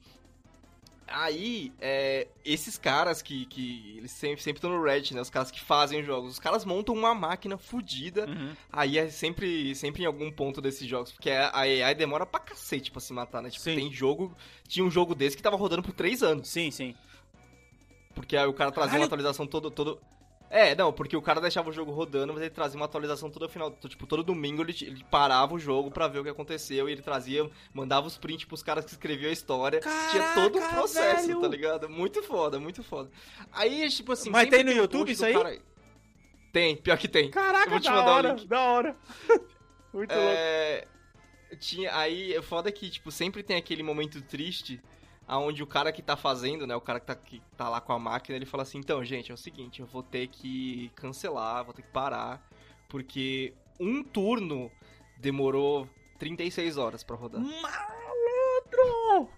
Aí, é, esses caras que, que eles sempre estão no Reddit, né? Os caras que fazem os jogos. Os caras montam uma máquina fodida. Uhum. Aí é sempre, sempre em algum ponto desses jogos. Porque a AI demora pra cacete pra se matar, né? Tipo, Sim. tem jogo. Tinha um jogo desse que tava rodando por 3 anos. Sim, sim. Porque aí o cara trazia Caralho. uma atualização todo, todo. É, não, porque o cara deixava o jogo rodando, mas ele trazia uma atualização todo final. Tipo, todo domingo ele, ele parava o jogo pra ver o que aconteceu e ele trazia, mandava os prints pros caras que escreviam a história. Tinha todo um Caraca, processo, velho. tá ligado? Muito foda, muito foda. Aí, tipo assim. Mas tem no um YouTube isso aí? cara- Tem, pior que tem. Eu Caraca, vou te da mandar o hora, link. da hora. Muito louco. É, tinha aí é foda que tipo sempre tem aquele momento triste aonde o cara que tá fazendo, né, o cara que tá, que tá lá com a máquina, ele fala assim: "Então, gente, é o seguinte, eu vou ter que cancelar, vou ter que parar, porque um turno demorou 36 horas pra rodar. Malandro!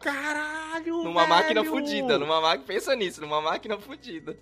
Caralho, Numa máquina velho! fudida, numa máquina, pensa nisso, numa máquina fudida.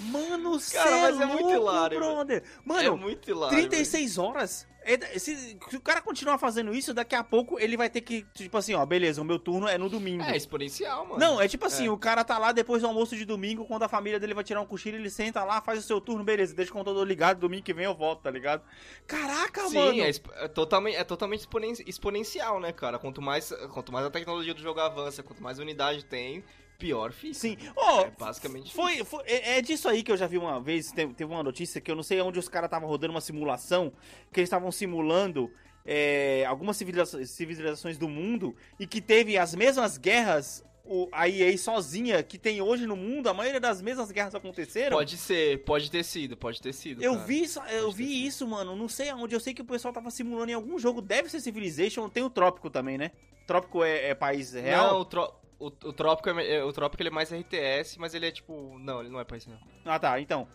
Mano, Cara, cê mas é é muito hilário, brother. é Mano, muito hilário. 36 horas? É, se, se o cara continuar fazendo isso, daqui a pouco ele vai ter que, tipo assim, ó, beleza, o meu turno é no domingo. É exponencial, mano. Não, é tipo assim, É. o cara tá lá depois do almoço de domingo, quando a família dele vai tirar um cochilo, ele senta lá, faz o seu turno, beleza, deixa o computador ligado, domingo que vem eu volto, tá ligado? Caraca, Sim, mano! é, exp- é totalmente, é totalmente exponen- exponencial, né, cara? Quanto mais, quanto mais a tecnologia do jogo avança, quanto mais unidade tem, pior fica. Sim. Ó, É basicamente Foi, foi- é, é disso aí que eu já vi uma vez. Teve, uma notícia que eu não sei onde os caras estavam rodando uma simulação. Que eles estavam simulando é, algumas civilizações, do mundo. E que teve as mesmas guerras. O, a EA sozinha que tem hoje no mundo, a maioria das mesmas guerras aconteceram. Pode ser, pode ter sido, pode ter sido. Eu cara. vi isso, eu Pode vi sido. isso, mano. Não sei aonde. Eu sei que o pessoal tava simulando em algum jogo. Deve ser Civilization. Tem o Trópico também, né? Trópico é, é país real? Não, o, tro- o, o Trópico, é, é- o Trópico ele é mais RTS, mas ele é tipo. Não, ele não é país não. Ah, tá. Então.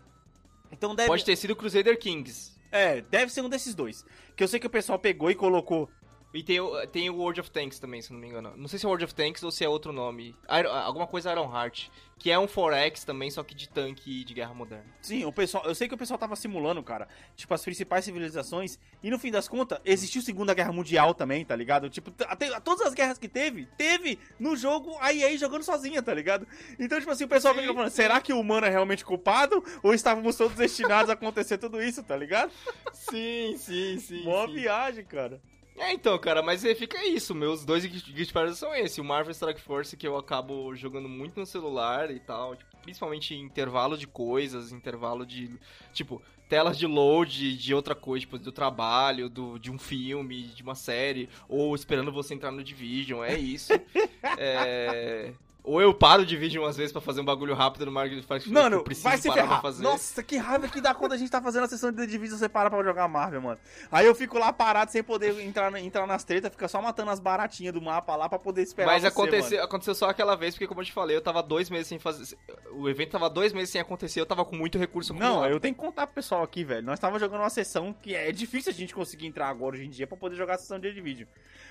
Então deve. Pode ter sido Crusader Kings. É, deve ser um desses dois. Que eu sei que o pessoal pegou e colocou. E tem o, tem o World of Tanks também, se não me engano. Não sei se é World of Tanks ou se é outro nome. Iron- alguma coisa Iron Heart. Que é um 4X também, só que de tanque de guerra moderna. Sim, o pessoal. Eu sei que o pessoal tava simulando, cara. Tipo, as principais civilizações. E no fim das contas, existiu Segunda Guerra Mundial também, tá ligado? Tipo, até, todas as guerras que teve, teve no jogo a EA jogando sozinha, tá ligado? Então, tipo assim, o pessoal fica falando: será que o humano é realmente culpado? Ou estávamos todos destinados a acontecer tudo isso, tá ligado? Sim, sim, sim. Sim. viagem, cara. É, então, cara, mas é, fica isso. Meus dois Guilty Pleasures são esse. O Marvel Strike Force, que eu acabo jogando muito no celular e tal. tipo, principalmente em intervalo de coisas, intervalo de... Tipo, telas de load de outra coisa, tipo, do trabalho, do, de um filme, de uma série. Ou esperando você entrar no Division, é isso. é... Ou eu paro de vídeo umas vezes pra fazer um bagulho rápido no Mario que Mano, eu preciso vai se parar ferrar. fazer. Nossa, que raiva que dá quando a gente tá fazendo a sessão de The Division você para pra jogar Marvel, mano. Aí eu fico lá parado sem poder entrar, entrar nas tretas, fica só matando as baratinhas do mapa lá pra poder esperar Mas você, aconteceu, mano. aconteceu só aquela vez, porque como eu te falei, eu tava dois meses sem fazer. O evento tava dois meses sem acontecer, eu tava com muito recurso Não, eu tenho que contar pro pessoal aqui, velho. Nós tava jogando uma sessão que é difícil a gente conseguir entrar agora hoje em dia pra poder jogar a sessão de The Division.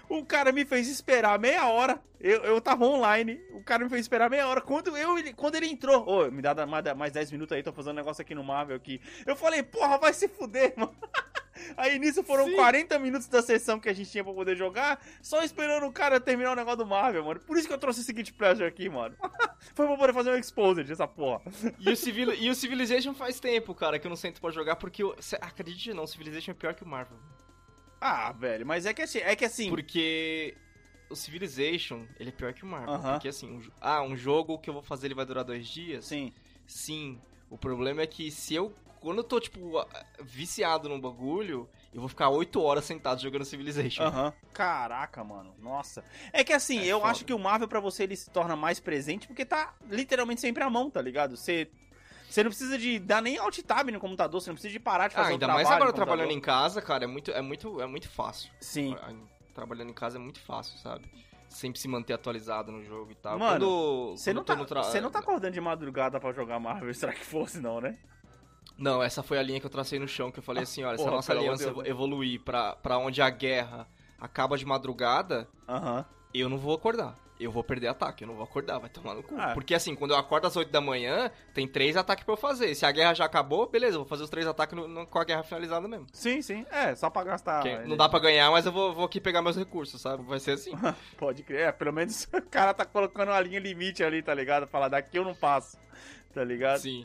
O cara me fez esperar meia hora. Eu, eu tava online. O cara me fez esperar meia hora. Quando, eu, ele- quando ele entrou, ô, me dá mais, mais 10 minutos aí, tô fazendo um negócio aqui no Marvel aqui. Eu falei, porra, vai se fuder, mano. Aí nisso foram Sim. 40 minutos da sessão que a gente tinha pra poder jogar, só esperando o cara terminar o negócio do Marvel, mano. Por isso que eu trouxe esse Guilty Pleasure aqui, mano. Foi pra poder fazer um exposed dessa porra. E o, Civil... e o Civilization faz tempo, cara, que eu não sento pra jogar, porque. Eu... Acredite ou não, o Civilization é pior que o Marvel. Ah, velho, mas é que assim, é que assim. Porque. O Civilization, ele é pior que o Marvel. Aham. Porque assim, um... ah, um jogo que eu vou fazer ele vai durar dois dias? Sim. Sim. O problema é que se eu. Quando eu tô, tipo, viciado num bagulho, eu vou ficar oito horas sentado jogando Civilization. Aham. Caraca, mano. Nossa. É que assim, É eu foda. acho que o Marvel pra você ele se torna mais presente porque tá literalmente sempre à mão, tá ligado? Você você não precisa de dar nem alt tab no computador, você não precisa de parar de Ah, fazer ainda um mais agora trabalhando em casa, cara, é muito, é muito, é muito fácil. Sim. Trabalhando em casa é muito fácil, sabe? Sempre se manter atualizado no jogo e tal. Mano, Quando- Você não, tá, tra- não tá acordando de madrugada pra jogar Marvel, será que fosse não, né? Não, essa foi a linha que eu tracei no chão, que eu falei assim, olha, se a nossa aliança Deus. evoluir pra, pra onde a guerra acaba de madrugada, Aham. eu não vou acordar. Eu vou perder ataque, eu não vou acordar, vai tomar no cu. Ah. Porque assim, quando eu acordo às 8 da manhã, tem três ataques pra eu fazer. Se a guerra já acabou, beleza, eu vou fazer os três ataques no- no- com a guerra finalizada mesmo. Sim, sim. É, só pra gastar. Porque não dá pra ganhar, mas eu vou, vou aqui pegar meus recursos, sabe? Vai ser assim. Pode crer. É, pelo menos o cara tá colocando uma linha limite ali, tá ligado? Falar daqui eu não passo. Tá ligado? Sim.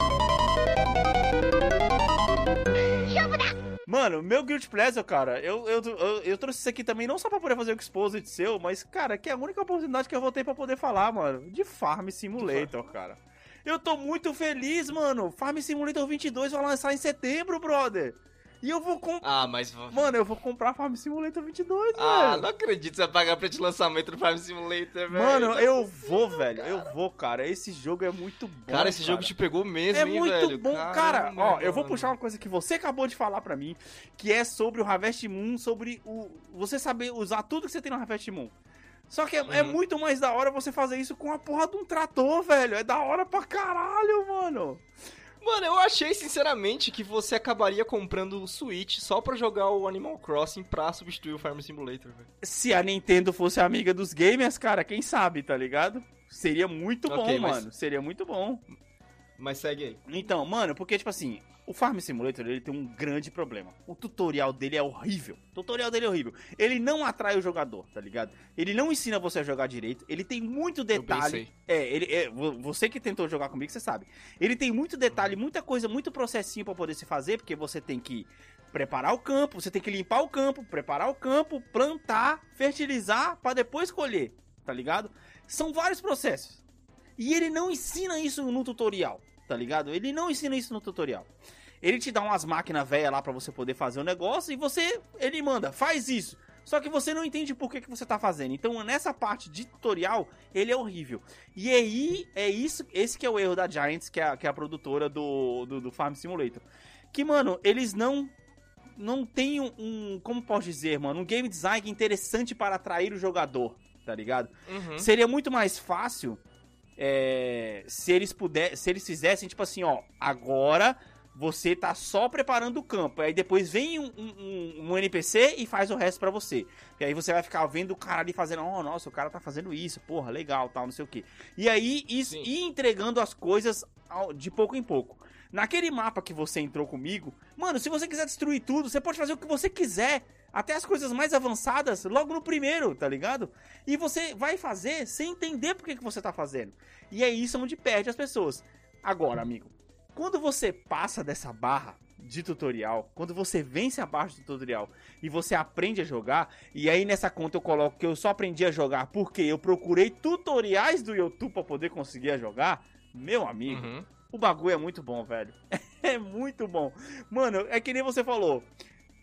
Mano, meu Guilty Pleasure, cara, eu, eu, eu, eu trouxe isso aqui também não só pra poder fazer o Exposed seu, mas, cara, que é a única oportunidade que eu vou ter pra poder falar, mano, de Farm Simulator, cara. Eu tô muito feliz, mano. Farm Simulator 22 vai lançar em setembro, brother. E eu vou comprar. Ah, mas. Mano, eu vou comprar Farm Simulator 22, Ah, velho. não acredito que você vai pagar preço de lançamento do Farm Simulator, velho. Mano, eu vou, velho. Eu vou, cara. Esse jogo é muito bom. Cara, esse jogo te pegou mesmo, É hein, muito velho? bom, cara. Caramba, Ó, eu vou mano. puxar uma coisa que você acabou de falar pra mim, que é sobre o Harvest Moon, sobre o você saber usar tudo que você tem no Harvest Moon. Só que é, é Uhum. muito mais da hora você fazer isso com a porra de um trator, velho. É da hora pra caralho, mano. Mano, eu achei sinceramente que você acabaria comprando o Switch só pra jogar o Animal Crossing pra substituir o Farm Simulator, velho. Se a Nintendo fosse amiga dos gamers, cara, quem sabe, tá ligado? Seria muito bom, Ok, mas- mano. Seria muito bom. Mas segue aí. Então, mano, porque, tipo assim, o Farm Simulator, ele tem um grande problema. O tutorial dele é horrível. O tutorial dele é horrível. Ele não atrai o jogador, tá ligado? Ele não ensina você a jogar direito. Ele tem muito Eu bem detalhe. sei. É, ele, é, vo- você que tentou jogar comigo, você sabe. Ele tem muito detalhe, muita coisa, muito processinho pra poder se fazer, porque você tem que preparar o campo, você tem que limpar o campo, preparar o campo, plantar, fertilizar pra depois colher, tá ligado? São vários processos. E ele não ensina isso no tutorial, tá ligado? Ele não ensina isso no tutorial. Ele te dá umas máquinas velhas lá pra você poder fazer o negócio e você, ele manda, faz isso. Só que você não entende por que, que você tá fazendo. Então, nessa parte de tutorial, ele é horrível. E aí, é isso, esse que é o erro da Giants, que é a, que é a produtora do, do, do Farm Simulator. Que, mano, eles não não tem um, um- como posso dizer, mano, um game design interessante para atrair o jogador, tá ligado? Uhum. Seria muito mais fácil é, se eles puder, se eles fizessem tipo assim, ó, agora você tá só preparando o campo, aí depois vem um, um- um NPC e faz o resto pra você. E aí você vai ficar vendo o cara ali fazendo, oh, nossa, o cara tá fazendo isso, porra, legal, tal, não sei o que. E aí isso, ir entregando as coisas de pouco em pouco. Naquele mapa que você entrou comigo, mano, se você quiser destruir tudo, você pode fazer o que você quiser. Até as coisas mais avançadas, logo no primeiro, tá ligado? E você vai fazer sem entender por que, você tá fazendo. E é isso onde perde as pessoas. Agora, amigo, quando você passa dessa barra de tutorial, quando você vence a barra de tutorial e você aprende a jogar, e aí nessa conta eu coloco que eu só aprendi a jogar porque eu procurei tutoriais do YouTube pra poder conseguir jogar, meu amigo, Uhum. O bagulho é muito bom, velho. É muito bom. Mano, é que nem você falou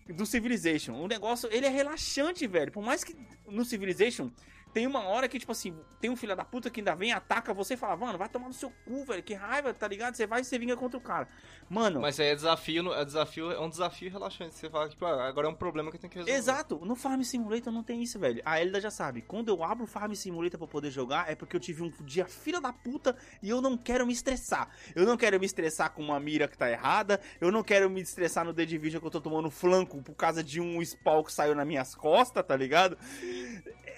do Civilization. O negócio, ele é relaxante, velho. Por mais que no Civilization tem uma hora que, tipo assim, tem um filho da puta que ainda vem, ataca você e fala, mano, vai tomar no seu cu, velho, que raiva, tá ligado? Você vai e você vinga contra o cara. Mano. Mas aí é desafio, é desafio, é um desafio relaxante. Você fala, tipo, ah, agora é um problema que eu tenho que resolver. Exato, no Farm Simulator não tem isso, velho. A Elida já sabe, quando eu abro o Farm Simulator pra poder jogar, é porque eu tive um dia filha da puta e eu não quero me estressar. Eu não quero me estressar com uma mira que tá errada, eu não quero me estressar no The Division que eu tô tomando flanco por causa de um spawn que saiu nas minhas costas, tá ligado?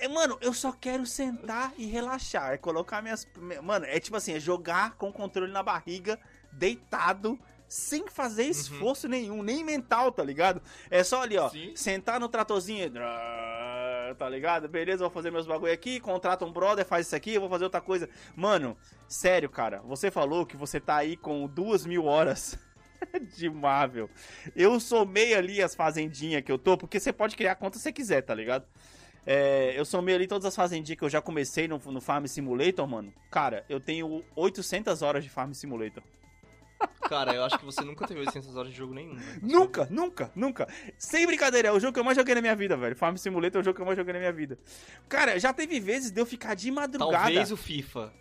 É, mano, eu só quero sentar e relaxar, é colocar minhas... Mano, é tipo assim, é jogar com o controle na barriga, deitado... Sem fazer esforço nenhum, nem mental, tá ligado? É só ali, ó. Sim. Sentar no tratorzinho. Tá ligado? Beleza, vou fazer meus bagulho aqui. Contrata um brother, faz isso aqui, eu vou fazer outra coisa. Mano, sério, cara. Você falou que você tá aí com duas mil horas de Marvel. Eu somei ali as fazendinhas que eu tô, porque você pode criar quanto você quiser, tá ligado? É, eu somei ali todas as fazendinhas que eu já comecei no, no Farm Simulator, mano. Cara, eu tenho 800 horas de Farm Simulator. Cara, eu acho que você nunca teve 800 horas de jogo nenhum. velho. Nunca, nunca, nunca. Sem brincadeira, é o jogo que eu mais joguei na minha vida, velho. Farm Simulator é o jogo que eu mais joguei na minha vida. Cara, já teve vezes de eu ficar de madrugada. Talvez o FIFA,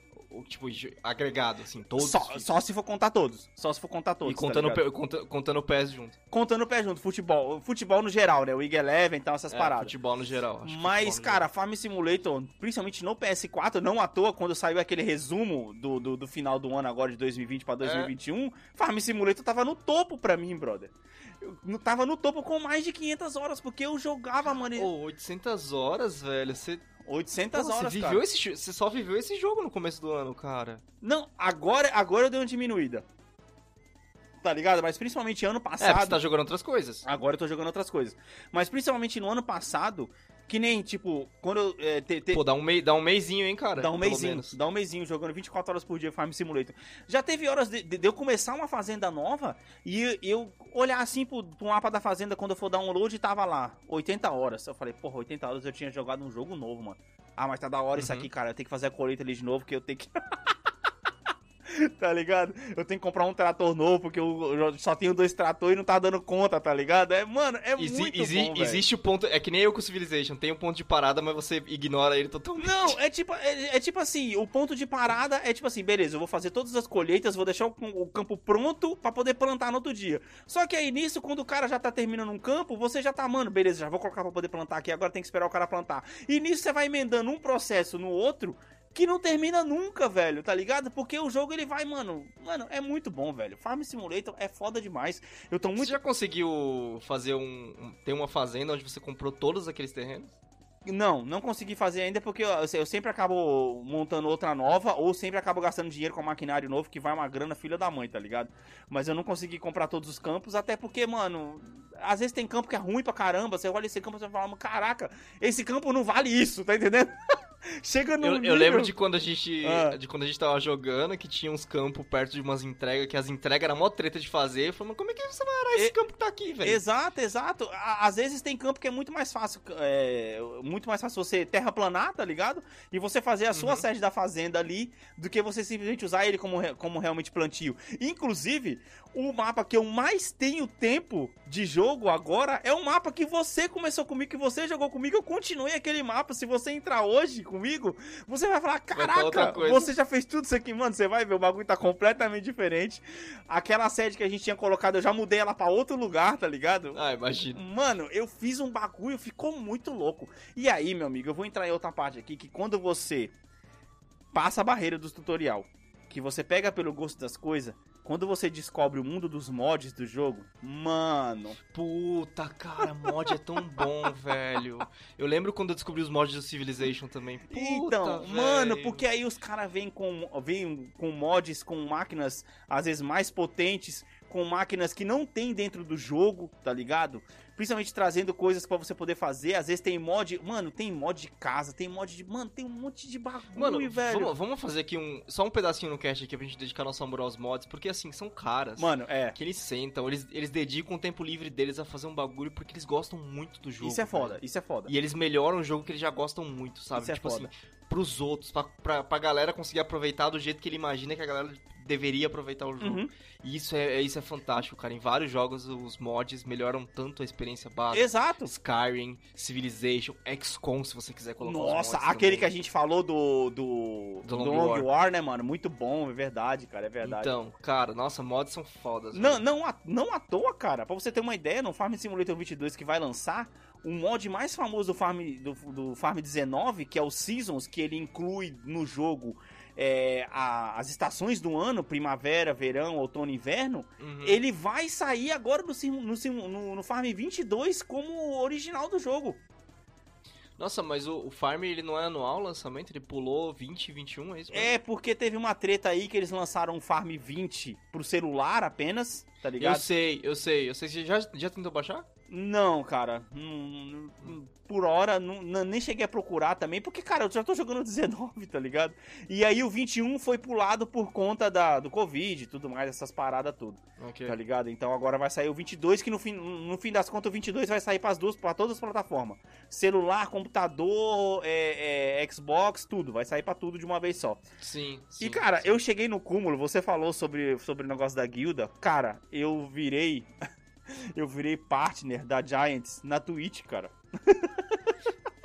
tipo, agregado, assim, todos. Só, só se for contar todos. Só se for contar todos. E tá contando, ligado? o P- conta- contando o PES junto. contando o pé junto, futebol. Futebol no geral, né? O IG Eleven e tal, essas É, paradas. futebol no geral. Mas, cara, Farm Simulator, principalmente no PS4, não à toa, quando saiu aquele resumo do, do, do final do ano agora, de 2020 pra 2021, Farm Simulator tava no topo pra mim, brother. Eu tava no topo com mais de 500 horas, porque eu jogava, mano, geral. Ô, 800 horas, velho. Você, 800 Pô, horas, você cara. viveu esse, jo- você só viveu esse jogo no começo do ano, cara. Não, agora, agora eu dei uma diminuída. Tá ligado? Mas principalmente ano É, passado. você tá jogando outras coisas. Agora eu tô jogando outras coisas. Mas principalmente no ano passado, que nem, tipo, quando eu. É, te- te- Pô, dá um, mei, dá um mêsinho, hein, cara? dá um mêsinho. Dá um mêsinho jogando 24 horas por dia Farm Simulator. Já teve horas de, de- de eu começar uma fazenda nova e eu olhar assim pro, pro mapa da fazenda quando eu for download e tava lá, 80 horas. Eu falei, porra, 80 horas eu tinha jogado um jogo novo, mano. Ah, mas tá da hora isso Uhum. aqui, cara. Eu tenho que fazer a colheita ali de novo, que eu tenho que. tá ligado? Eu tenho que comprar um trator novo, porque eu, só tenho dois tratores e não tá dando conta, tá ligado? É, mano, é Exi- muito exi- bom, existe o ponto. É que nem eu com o Civilization. Tem um ponto de parada, mas você ignora ele totalmente. Não, é tipo, é, é tipo assim, o ponto de parada é tipo assim, beleza, eu vou fazer todas as colheitas, vou deixar o, o campo pronto pra poder plantar no outro dia. Só que aí nisso, quando o cara já tá terminando um campo, você já tá, mano, beleza, já vou colocar pra poder plantar aqui, agora tem que esperar o cara plantar. E nisso você vai emendando um processo no outro que não termina nunca, velho, tá ligado? Porque o jogo ele vai, mano, mano, é muito bom, velho. Farm Simulator é foda demais. Eu tô Você muito já conseguiu fazer um, um. Tem uma fazenda onde você comprou todos aqueles terrenos? Não, não consegui fazer ainda porque eu, eu sempre acabo montando outra nova ou sempre acabo gastando dinheiro com maquinário novo que vai uma grana filha da mãe, tá ligado? Mas eu não consegui comprar todos os campos, até porque, mano, às vezes tem campo que é ruim pra caramba, você olha esse campo e você fala, caraca, esse campo não vale isso, tá entendendo? Chega no Eu, eu lembro de quando a gente. Ah. De quando a gente tava jogando, que tinha uns campos perto de umas entregas, que as entregas eram mó treta de fazer. Eu falei, mas como é que você vai arar esse E- campo que tá aqui, velho? Exato, exato. Às vezes tem campo que é muito mais fácil, é, muito mais fácil você terraplanar, tá ligado? E você fazer a sua Uhum. sede da fazenda ali, do que você simplesmente usar ele como, como realmente plantio. Inclusive, o mapa que eu mais tenho tempo de jogo agora é um mapa que você começou comigo, que você jogou comigo. Eu continuei aquele mapa. Se você entrar hoje comigo, você vai falar: Vai Caraca, coisa." você já fez tudo isso aqui, mano. Você vai ver, o bagulho tá completamente diferente. Aquela sede que a gente tinha colocado, eu já mudei ela pra outro lugar, tá ligado? Ah, imagina. Mano, eu fiz um bagulho, ficou muito louco. E aí, meu amigo, eu vou entrar em outra parte aqui, que quando você passa a barreira do tutorial, que você pega pelo gosto das coisas, quando você descobre o mundo dos mods do jogo, mano, Puta, cara, mod é tão bom, velho. Eu lembro quando eu descobri os mods do Civilization também. Puta, então, velho. mano, porque aí os caras vêm com, vêm com mods, com máquinas às vezes mais potentes, com máquinas que não tem dentro do jogo, tá ligado? Principalmente trazendo coisas pra você poder fazer. Às vezes tem mod, mano, tem mod de casa, tem mod de, mano, tem um monte de bagulho, Mano, velho. vamos, vamos fazer aqui um. Só um pedacinho no cast aqui pra gente dedicar nosso amor aos mods, porque assim, são caras. Mano, é. Que eles sentam, eles, eles dedicam o tempo livre deles a fazer um bagulho porque eles gostam muito do jogo. Isso é foda, velho. isso é foda. E eles melhoram o jogo que eles já gostam muito, sabe? Isso é tipo foda. assim, pros outros, pra, pra, pra galera conseguir aproveitar do jeito que ele imagina que a galera deveria aproveitar o jogo. Uhum. E isso é, isso é fantástico, cara. Em vários jogos, os mods melhoram tanto a experiência básica. Exato. Skyrim, Civilization, XCOM, se você quiser colocar os Nossa, aquele também. que a gente falou do. Do, Do do Long Long, War. War. né, mano? Muito bom, é verdade, cara, é verdade. Então, cara, nossa, mods são fodas. Não, não, à- não à toa, cara. Pra você ter uma ideia, no Farm Simulator 22 que vai lançar, o mod mais famoso do Farm, do, do Farm 19, que é o Seasons, que ele inclui no jogo é, a- as estações do ano, primavera, verão, outono e inverno, Uhum. ele vai sair agora no, no, no, no Farm 22 como original do jogo. Nossa, mas o, o Farm, ele não é anual o lançamento? Ele pulou 20 e 21, é isso? mesmo? É porque teve uma treta aí que eles lançaram um Farm 20 pro celular apenas, tá Eu ligado? sei, eu sei, eu sei. Você já, já tentou baixar? Não, cara. Por hora, não- nem cheguei a procurar também, porque, cara, eu já tô jogando 19, tá ligado? E aí o 21 foi pulado por conta da, do Covid e tudo mais, essas paradas tudo, Ok. tá ligado? Então agora vai sair o 22, que no fim, no fim das contas o 22 vai sair pras duas, pra todas as plataformas. Celular, computador, é, é, Xbox, tudo. Vai sair pra tudo de uma vez só. Sim, sim. E, cara, sim. eu cheguei no cúmulo, você falou sobre, sobre o negócio da guilda. Cara, eu virei. eu virei partner da Giants na Twitch, cara.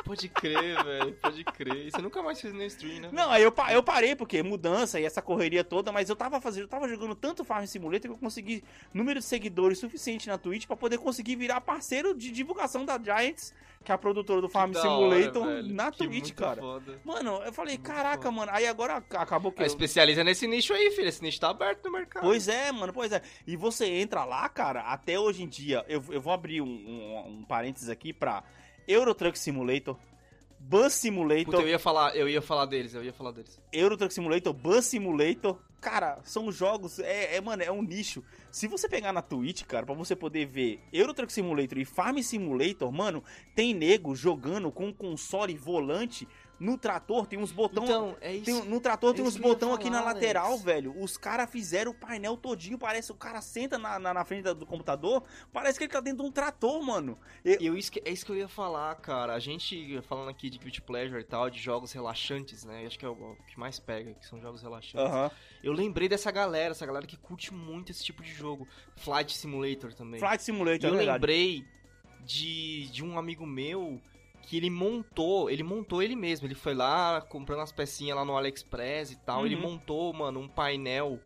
Pode crer, velho, pode crer. Você nunca mais fez no stream, né? Não, aí eu, eu parei, porque mudança e essa correria toda, mas eu tava fazendo, eu tava jogando tanto Farm Simulator que eu consegui número de seguidores suficiente na Twitch pra poder conseguir virar parceiro de divulgação da Giants, que é a produtora do Farm hora, Simulator, velho. na Que Twitch, cara. foda. Mano, eu falei, Muito caraca, foda. mano. Aí agora acabou que. Ah, eu- especializa nesse nicho aí, filho. Esse nicho tá aberto no mercado. Pois é, mano, pois é. E você entra lá, cara, até hoje em dia, eu, eu vou abrir um, um, um parênteses aqui pra Euro Truck Simulator, Bus Simulator, Puta, eu ia falar, eu ia falar deles, eu ia falar deles. Euro Truck Simulator, Bus Simulator. Cara, são jogos, é, é, mano, é um nicho. Se você pegar na Twitch, cara, pra você poder ver Euro Truck Simulator e Farm Simulator, mano, tem nego jogando com console volante no trator, tem uns botão Então, é isso. tem no trator tem é uns eu ia botão aqui na falar, lateral, Alex. velho. Os caras fizeram o painel todinho, parece o cara senta na, na, na frente do computador, parece que ele tá dentro de um trator, mano. E eu, isso que- é isso que eu ia falar, cara. A gente, falando aqui de Guilty Pleasure e tal, de jogos relaxantes, né? Acho que é o, o que mais pega, que são jogos relaxantes. Aham. Eu lembrei dessa galera, essa galera que curte muito esse tipo de jogo. Flight Simulator também. Flight E Simulator, eu é verdade. lembrei de, de um amigo meu que ele montou, ele montou ele mesmo. Ele foi lá comprando as pecinhas lá no AliExpress e tal. Uhum. Ele montou, mano, um painel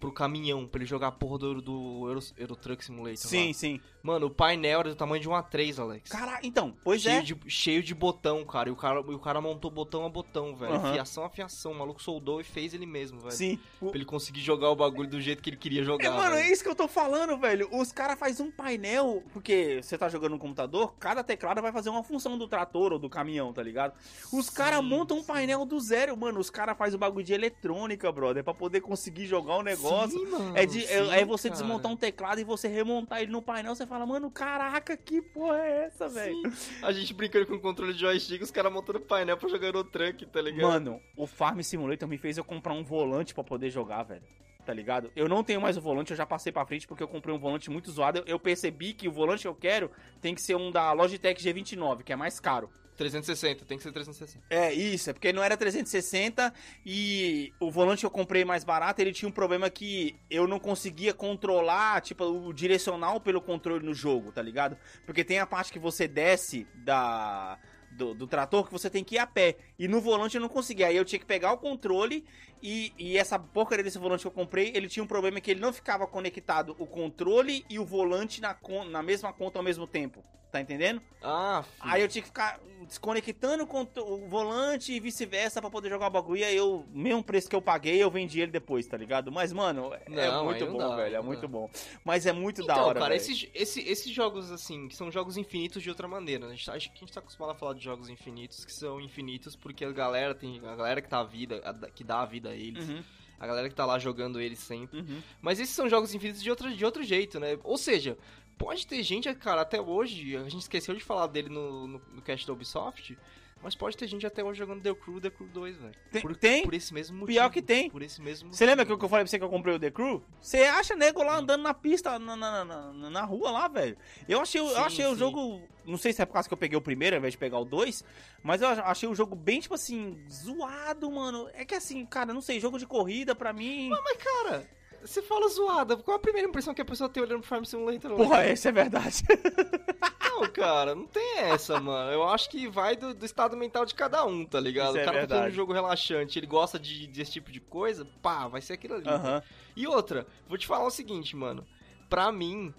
pro caminhão, pra ele jogar a porra do, do Euro, Euro Truck Simulator. Sim, lá. sim. Mano, o painel era do tamanho de um A3, Alex. Cara, então, pois cheio, é. de, cheio de botão, cara. E o cara, e o cara montou botão a botão, velho. Aham. Fiação a fiação. O maluco soldou e fez ele mesmo, velho. Sim. O- Pra ele conseguir jogar o bagulho do jeito que ele queria jogar. É, mano, velho. é isso que eu tô falando, velho. Os caras fazem um painel, porque você tá jogando no computador, cada teclado vai fazer uma função do trator ou do caminhão, tá ligado? Os caras montam um painel do zero, mano. Os caras fazem o bagulho de eletrônica, brother, pra poder conseguir jogar o negócio. Sim, mano, É, de, é, sim, é você cara. desmontar um teclado e você remontar ele no painel. Você fala, mano, caraca, que porra é essa, velho? A gente brincando com o controle de joystick, os caras montando painel pra jogar no truck, tá ligado? Mano, o Farm Simulator me fez eu comprar um volante pra poder jogar, velho. Tá ligado? Eu não tenho mais o volante, eu já passei pra frente porque eu comprei um volante muito zoado. Eu- Eu percebi que o volante que eu quero tem que ser um da Logitech G29, que é mais caro. 360, tem que ser 360. É, isso, é porque não era 360 e o volante que eu comprei mais barato, ele tinha um problema que eu não conseguia controlar, tipo, o direcional pelo controle no jogo, tá ligado? Porque tem a parte que você desce da do, do trator que você tem que ir a pé. E no volante eu não conseguia. Aí eu tinha que pegar o controle e, e essa porcaria desse volante que eu comprei, ele tinha um problema que ele não ficava conectado o controle e o volante na, na mesma conta ao mesmo tempo. Tá entendendo? Ah, filho. Aí eu tinha que ficar desconectando o volante e vice-versa pra poder jogar o bagulho. E aí eu, mesmo preço que eu paguei, eu vendi ele depois, tá ligado? Mas, mano, é Não, muito aí não bom, dá, velho. É muito bom. Mas é muito Então, da hora, cara, esses, esse- esses jogos, assim, que são jogos infinitos de outra maneira. né? A gente, tá- acho que a gente tá acostumado a falar de jogos infinitos, que são infinitos porque a galera tem. A galera que tá a vida, a- que dá a vida a eles. Uhum, A galera que tá lá jogando eles sempre. uhum. Mas esses são jogos infinitos de outro, de outro jeito, né? Ou seja, pode ter gente, cara, até hoje, a gente esqueceu de falar dele no, no, no cast da Ubisoft, Mas pode ter gente até hoje jogando The Crew, The Crew 2, velho. Tem, Por, tem? por esse mesmo motivo. Pior que tem. Por esse mesmo Você lembra que eu falei pra você que eu comprei o The Crew? Você acha nego lá andando na pista, na, na, na, na- rua lá, velho. Eu achei, eu Sim, achei o jogo. Não sei se é por causa que eu peguei o primeiro ao invés de pegar o dois, mas eu achei o jogo bem, tipo assim, zoado, mano. É que assim, cara, não sei, jogo de corrida pra mim. Mas, cara, você fala zoada. Qual a primeira impressão que a pessoa tem olhando pro Farm Simulator? Porra, essa é verdade. Não, cara, não tem essa, mano. Eu acho que vai do, do estado mental de cada um, tá ligado? Isso é o cara tá fazendo um jogo relaxante, ele gosta de, desse tipo de coisa, pá, vai ser aquilo ali. Aham. E outra, vou te falar o seguinte, mano. Pra mim,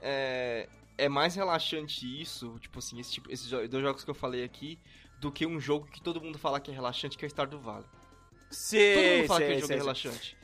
é, é mais relaxante isso, tipo assim, esse tipo, esses dois jogos que eu falei aqui, do que um jogo que todo mundo fala que é relaxante, que é o Stardew Valley. todo Sei, mundo fala que sei, aquele jogo é sei. relaxante.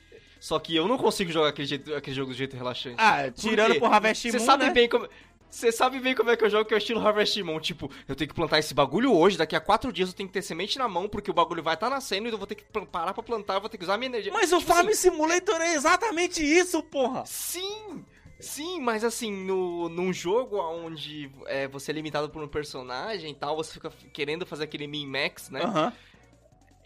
Só que eu não consigo jogar aquele, jeito, aquele jogo do jeito relaxante. Ah, tirando por Harvest Você Moon, sabe né? bem como. Você sabe bem como é que eu jogo, que é o estilo Harvest Moon. Tipo, eu tenho que plantar esse bagulho hoje, daqui a quatro dias eu tenho que ter semente na mão, porque o bagulho vai estar nascendo e eu vou ter que parar pra plantar, eu vou ter que usar minha energia. Mas o Tipo Farm assim, Simulator é exatamente isso, porra. Sim! Sim, mas assim, no, num jogo onde é, você é limitado por um personagem e tal, você fica querendo fazer aquele min-max, né? Aham.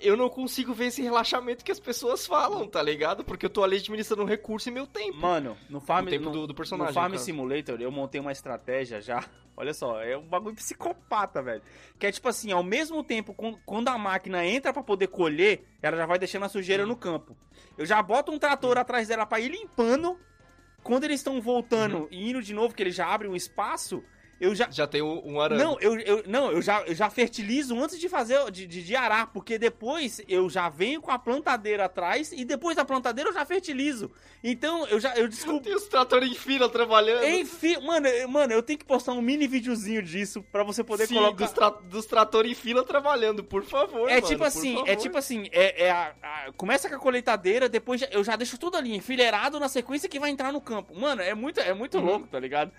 Eu não consigo ver esse relaxamento que as pessoas falam, tá ligado? Porque eu tô ali administrando um recurso e meu tempo. Mano, no Farm, O tempo no, do- do personagem, no Farm no. Simulator eu montei uma estratégia já. Olha só, é um bagulho psicopata, velho. Que é tipo assim, ao mesmo tempo, quando a máquina entra pra poder colher, ela já vai deixando a sujeira no campo. Eu já boto um trator atrás dela pra ir limpando. Quando eles estão voltando Uhum. e indo de novo, que eles já abrem um espaço, eu já. Já tem um, arame. Não, eu, eu, não eu, já, eu já fertilizo antes de fazer, de, de, de arar, porque depois eu já venho com a plantadeira atrás e depois da plantadeira eu já fertilizo. Então eu já eu descobri. Tem os tratores em fila trabalhando. Enfim, mano, eu- mano, eu tenho que postar um mini videozinho disso pra você poder Sim, colocar. dos, tra dos tratores em fila trabalhando, por favor. É mano, tipo assim, é favor. tipo assim, é, é a- a- começa com a colheitadeira, depois eu já deixo tudo ali enfileirado na sequência que vai entrar no campo. Mano, é muito, é muito Uhum. louco, tá ligado?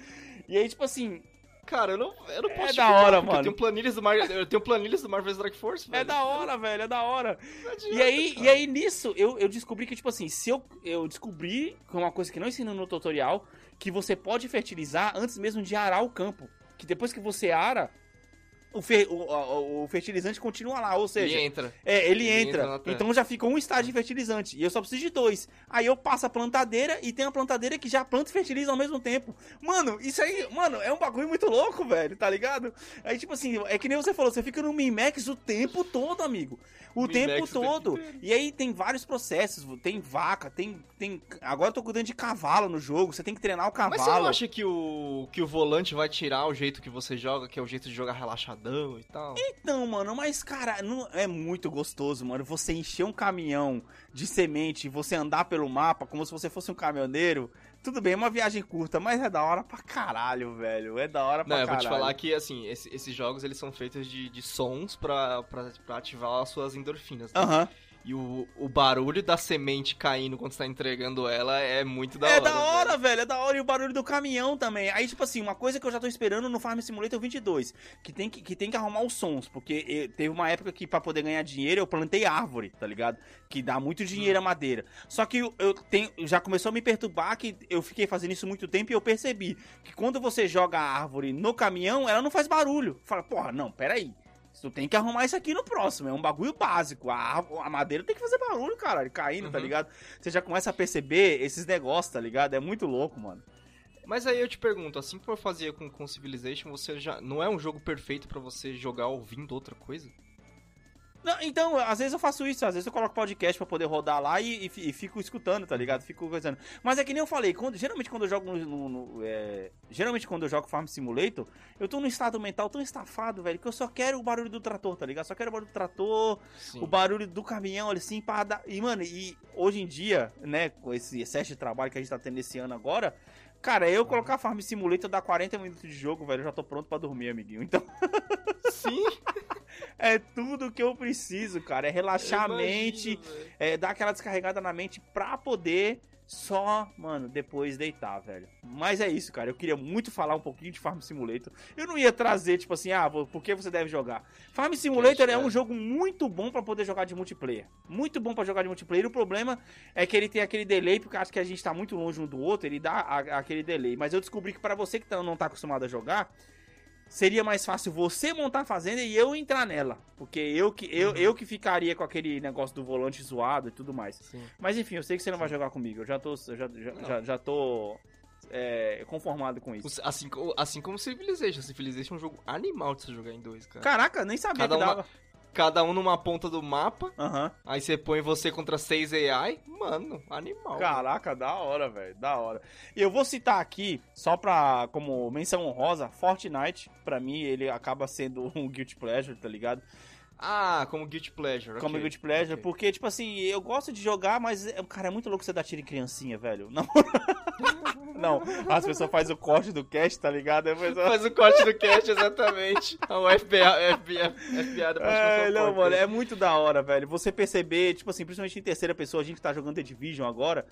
E aí, tipo assim, Cara, eu não, eu não É posso te da hora, mano. Eu tenho planilhas do, Mar... eu tenho planilhas do Marvel Strike Force, velho. é da hora, velho, é da hora. Adianta, E aí, cara. e aí nisso, eu, eu descobri que, tipo assim, se eu, eu descobri, que é uma coisa que não ensino no tutorial, que você pode fertilizar antes mesmo de arar o campo. Que depois que você ara, o, fer- o, o- fertilizante continua lá, ou seja, Ele entra. é, ele ele entra entra. então já fica um estágio de fertilizante. E eu só preciso de dois. Aí eu passo a plantadeira e tem a plantadeira que já planta e fertiliza ao mesmo tempo. Mano, isso aí, mano, é um bagulho muito louco, velho, tá ligado? Aí, tipo assim, é que nem você falou, você fica no Min-Max o tempo todo, amigo. O tempo todo. E aí tem vários processos. Tem vaca, tem. tem Agora eu tô cuidando de cavalo no jogo. Você tem que treinar o cavalo. Mas você não acha que o, que o volante vai tirar o jeito que você joga, que é o jeito de jogar relaxadão e tal? Então, mano, mas, cara, não, é muito gostoso, mano. Você encher um caminhão de semente e você andar pelo mapa como se você fosse um caminhoneiro. Tudo bem, é uma viagem curta, mas é da hora pra caralho, velho. É da hora pra Não, eu vou caralho. te falar que, assim, esse- esses jogos, eles são feitos de, de sons pra, pra, pra ativar as suas endorfinas. né? Aham. E o, o barulho da semente caindo quando você tá entregando ela é muito da é hora. da velho. hora, velho. É da hora. E o barulho do caminhão também. Aí, tipo assim, uma coisa que eu já tô esperando no Farm Simulator 22, que tem que, que, tem que arrumar os sons. Porque eh, teve uma época que pra poder ganhar dinheiro eu plantei árvore, tá ligado? Que dá muito dinheiro a madeira. Só que eu, eu tenho, já começou a me perturbar que eu fiquei fazendo isso muito tempo e eu percebi que quando você joga a árvore no caminhão, ela não faz barulho. Fala, porra, não, peraí. Tu tem que arrumar isso aqui no próximo. É um bagulho básico. A, a madeira tem que fazer barulho, caralho. Caindo, tá Uhum. ligado? Você já começa a perceber esses negócios, tá ligado? É muito louco, mano. Mas aí eu te pergunto, assim como eu fazia com, com Civilization, você já. Não é um jogo perfeito pra você jogar ouvindo outra coisa? Não, então, às vezes eu faço isso, às vezes eu coloco podcast pra poder rodar lá e, e e fico escutando, tá ligado? Fico coisando. Mas é que nem eu falei, quando- geralmente quando eu jogo no. no- é, geralmente quando eu jogo Farm Simulator, eu tô num estado mental tão estafado, velho, que eu só quero o barulho do trator, tá ligado? Só quero o barulho do trator, Sim. o barulho do caminhão, assim, pra dar. E, mano, e hoje em dia, né, com esse excesso de trabalho que a gente tá tendo esse ano agora. Cara, eu colocar Farm Simulator dá 40 minutos de jogo, velho. Eu já tô pronto pra dormir, amiguinho. Então, Sim, é tudo que eu preciso, cara. É relaxar a eu mente, imagino, é dar aquela descarregada na mente pra poder só, mano, depois deitar, velho. Mas é isso, cara. Eu queria muito falar um pouquinho de Farm Simulator. Eu não ia trazer, tipo assim, ah, por que você deve jogar? Farm Simulator é um é. jogo muito bom pra poder jogar de multiplayer. Muito bom pra jogar de multiplayer. O problema é que ele tem aquele delay, porque acho que a gente tá muito longe um do outro, ele dá a- aquele delay. Mas eu descobri que pra você que tá- não tá acostumado a jogar, seria mais fácil você montar a fazenda e eu entrar nela. Porque eu que, eu, Uhum. eu que ficaria com aquele negócio do volante zoado e tudo mais. Sim. Mas enfim, eu sei que você não vai jogar comigo. Eu já tô, eu já, já, já, já tô é, conformado com isso. Assim, assim como Civilization. Civilization é um jogo animal de você jogar em dois, cara. Caraca, nem sabia Cada que uma- dava. Cada um numa ponta do mapa, Aham. aí você põe você contra seis AI. Mano, animal. Caraca, da hora, velho. Da hora. E eu vou citar aqui, só pra, como menção honrosa, Fortnite. Pra mim, ele acaba sendo um Guilty Pleasure, tá ligado? Ah, como Guilty Pleasure. Como Guilty Pleasure, ok. porque, tipo assim, eu gosto de jogar, mas, é- cara, é muito louco você dar tiro em criancinha, velho. Não. Não, as pessoas fazem o corte do cast, tá ligado? Pessoa- Faz o corte do cast, exatamente. O FBI, FBI, FBI da É, não, porta. mano, é muito da hora, velho. Você perceber, tipo assim, principalmente em terceira pessoa, a gente tá jogando The Division agora.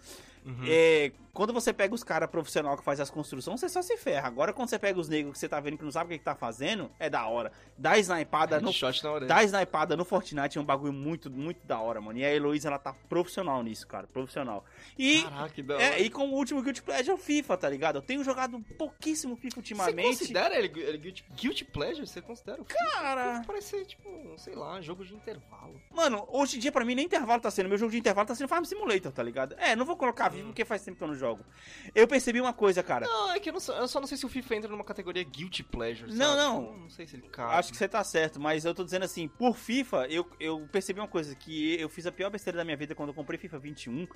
Uhum. É, quando você pega os caras profissional que faz as construções, você só se ferra. Agora, quando você pega os negros que você tá vendo que não sabe o que, que tá fazendo, é da hora. Dá snipada no. Headshot na orelha. Dá snipada no Fortnite é um bagulho muito, muito da hora, mano. E a Heloísa, ela tá profissional nisso, cara. Profissional. E. Caraca, que da hora. É, e como último Guilty Pleasure é o FIFA, tá ligado? Eu tenho jogado pouquíssimo FIFA Você ultimamente. considera ele, ele guilty, guilty Pleasure? Você considera o FIFA? Cara, Parece ser, tipo, sei lá, jogo de intervalo. Mano, hoje em dia pra mim nem intervalo tá sendo. Meu jogo de intervalo tá sendo Farm Simulator, tá ligado? É, não vou colocar porque faz tempo que eu não jogo. Eu percebi uma coisa, cara. Não, é que eu, não, só- eu só não sei se o FIFA entra numa categoria guilty pleasure, Não, sabe? não. Eu Não sei se ele cabe. Acho que você tá certo, mas eu tô dizendo assim, por FIFA, eu, eu percebi uma coisa, que eu fiz a pior besteira da minha vida quando eu comprei FIFA 21,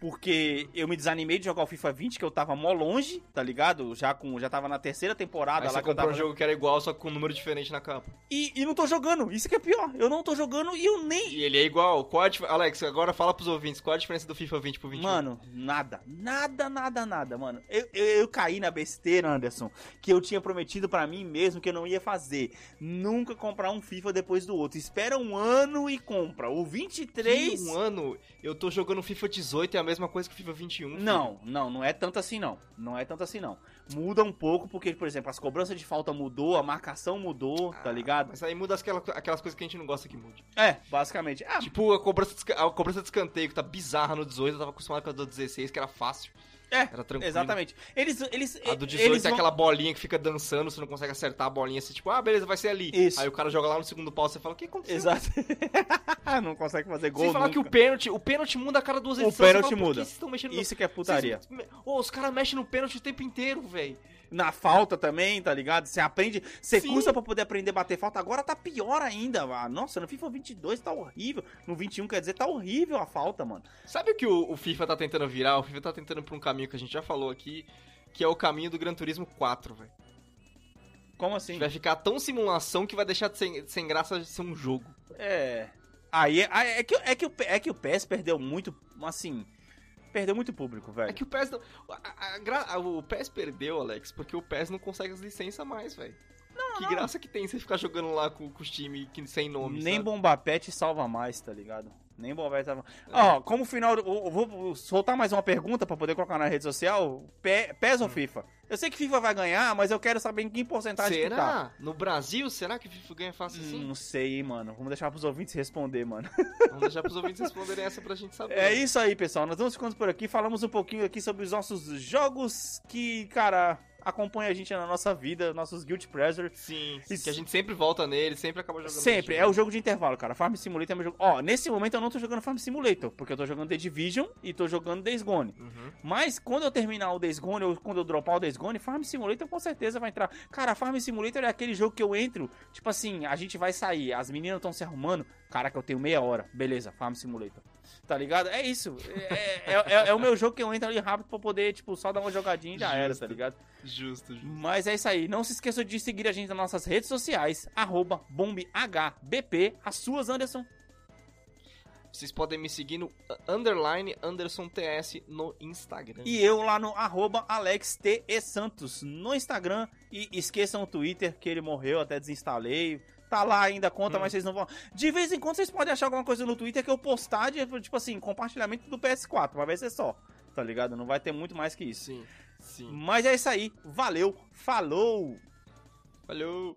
porque eu me desanimei de jogar o FIFA 20, que eu tava mó longe, tá ligado? Já com já tava na terceira temporada Aí lá você que eu tava... um jogo que era igual, só com um número diferente na capa. E, e não tô jogando, isso que é pior. Eu não tô jogando e eu nem... E ele é igual. Qual a. Alex, agora fala pros ouvintes, qual a diferença do FIFA 20 pro 21? Mano, nada. Nada, nada, nada, mano. Eu, eu, eu caí na besteira, Anderson, que eu tinha prometido pra mim mesmo que eu não ia fazer. Nunca comprar um FIFA depois do outro. Espera um ano e compra. O 23. Que um ano eu tô jogando FIFA 18 é a mesma coisa que o FIFA 21. filho. Não, não, não é tanto assim não. Não é tanto assim não. Muda um pouco porque, por exemplo, as cobranças de falta mudou, a marcação mudou, tá Ah, ligado? Mas aí muda aquela- aquelas coisas que a gente não gosta que mude. É, basicamente. Ah, Tipo, a cobrança, de, a cobrança de escanteio que tá bizarra no 18, eu tava acostumado com a do 16, que era fácil. É, Era tranquilo. exatamente. Eles, eles, A do 18 eles é vão- aquela bolinha que fica dançando, você não consegue acertar a bolinha, você tipo, ah, beleza, vai ser ali. Isso. Aí o cara joga lá no segundo pau, você fala, o que aconteceu? Exato. não consegue fazer gol Sem falar que o pênalti, o pênalti muda a cada duas O edições. você pênalti fala, que muda. vocês estão mexendo no- Isso que é putaria. Vocês- Ô, os caras mexem no pênalti o tempo inteiro, velho. Na falta também, tá ligado? Você aprende, você Sim. cursa pra poder aprender a bater falta. Agora tá pior ainda. Nossa, no FIFA 22 tá horrível. No 21 quer dizer tá horrível a falta, mano. Sabe o que o, o FIFA tá tentando virar? O FIFA tá tentando pra um caminho que a gente já falou aqui, que é o caminho do Gran Turismo 4, velho. Como assim? Vai ficar tão simulação que vai deixar de ser, sem graça de ser um jogo. É. Aí é, é, que, é, que o, é que o PES perdeu muito, assim, perdeu muito público, velho. É que o PES não. a- a a- o PES perdeu, Alex, porque o PES não consegue as licenças mais, velho. Que graça que tem você ficar jogando lá com, com os times que- sem nome. Nem sabe? Bomba Pet salva mais, tá ligado? Nem Bomba Pet salva. É. Ó, como final. Eu vou soltar mais uma pergunta pra poder colocar na rede social. Pe- PES Hum. ou FIFA? Eu sei que FIFA vai ganhar, mas eu quero saber em que porcentagem que tá. Será? No Brasil, será que FIFA ganha fácil assim? Hum, Não sei, mano. Vamos deixar pros ouvintes responder, mano. Vamos deixar pros ouvintes responderem essa pra gente saber. É isso aí, pessoal. Nós vamos ficando por aqui. Falamos um pouquinho aqui sobre os nossos jogos que, cara, acompanham a gente na nossa vida, nossos Guilty Pleasure. Sim, que a gente sempre volta nele, sempre acaba jogando. Sempre, é o jogo de intervalo, cara. Farm Simulator é meu jogo. Ó, nesse momento eu não tô jogando Farm Simulator, porque eu tô jogando The Division e tô jogando Days Gone. Uhum. Mas quando eu terminar o Days Gone, ou quando eu dropar o Days Gone, Farm Simulator com certeza vai entrar. Cara, Farm Simulator é aquele jogo que eu entro, tipo assim, a gente vai sair, as meninas estão se arrumando, cara, que eu tenho meia hora. Beleza, Farm Simulator. Tá ligado? É isso. É, é- é- é o meu jogo que eu entro ali rápido pra poder, tipo, só dar uma jogadinha e já era, Justo. tá ligado? Justo, justo. Mas é isso aí. Não se esqueça de seguir a gente nas nossas redes sociais, arroba bombhbp. As suas, Anderson. Vocês podem me seguir no underline Anderson TS no Instagram. E eu lá no arroba AlexTE Santos no Instagram. E esqueçam o Twitter, que ele morreu, até desinstalei. Tá lá ainda a conta, Hum. mas vocês não vão. De vez em quando vocês podem achar alguma coisa no Twitter que eu postar de, tipo assim, compartilhamento do PS4. Mas vai ser só. Tá ligado? Não vai ter muito mais que isso. Sim, sim. Mas é isso aí. Valeu. Falou. Valeu!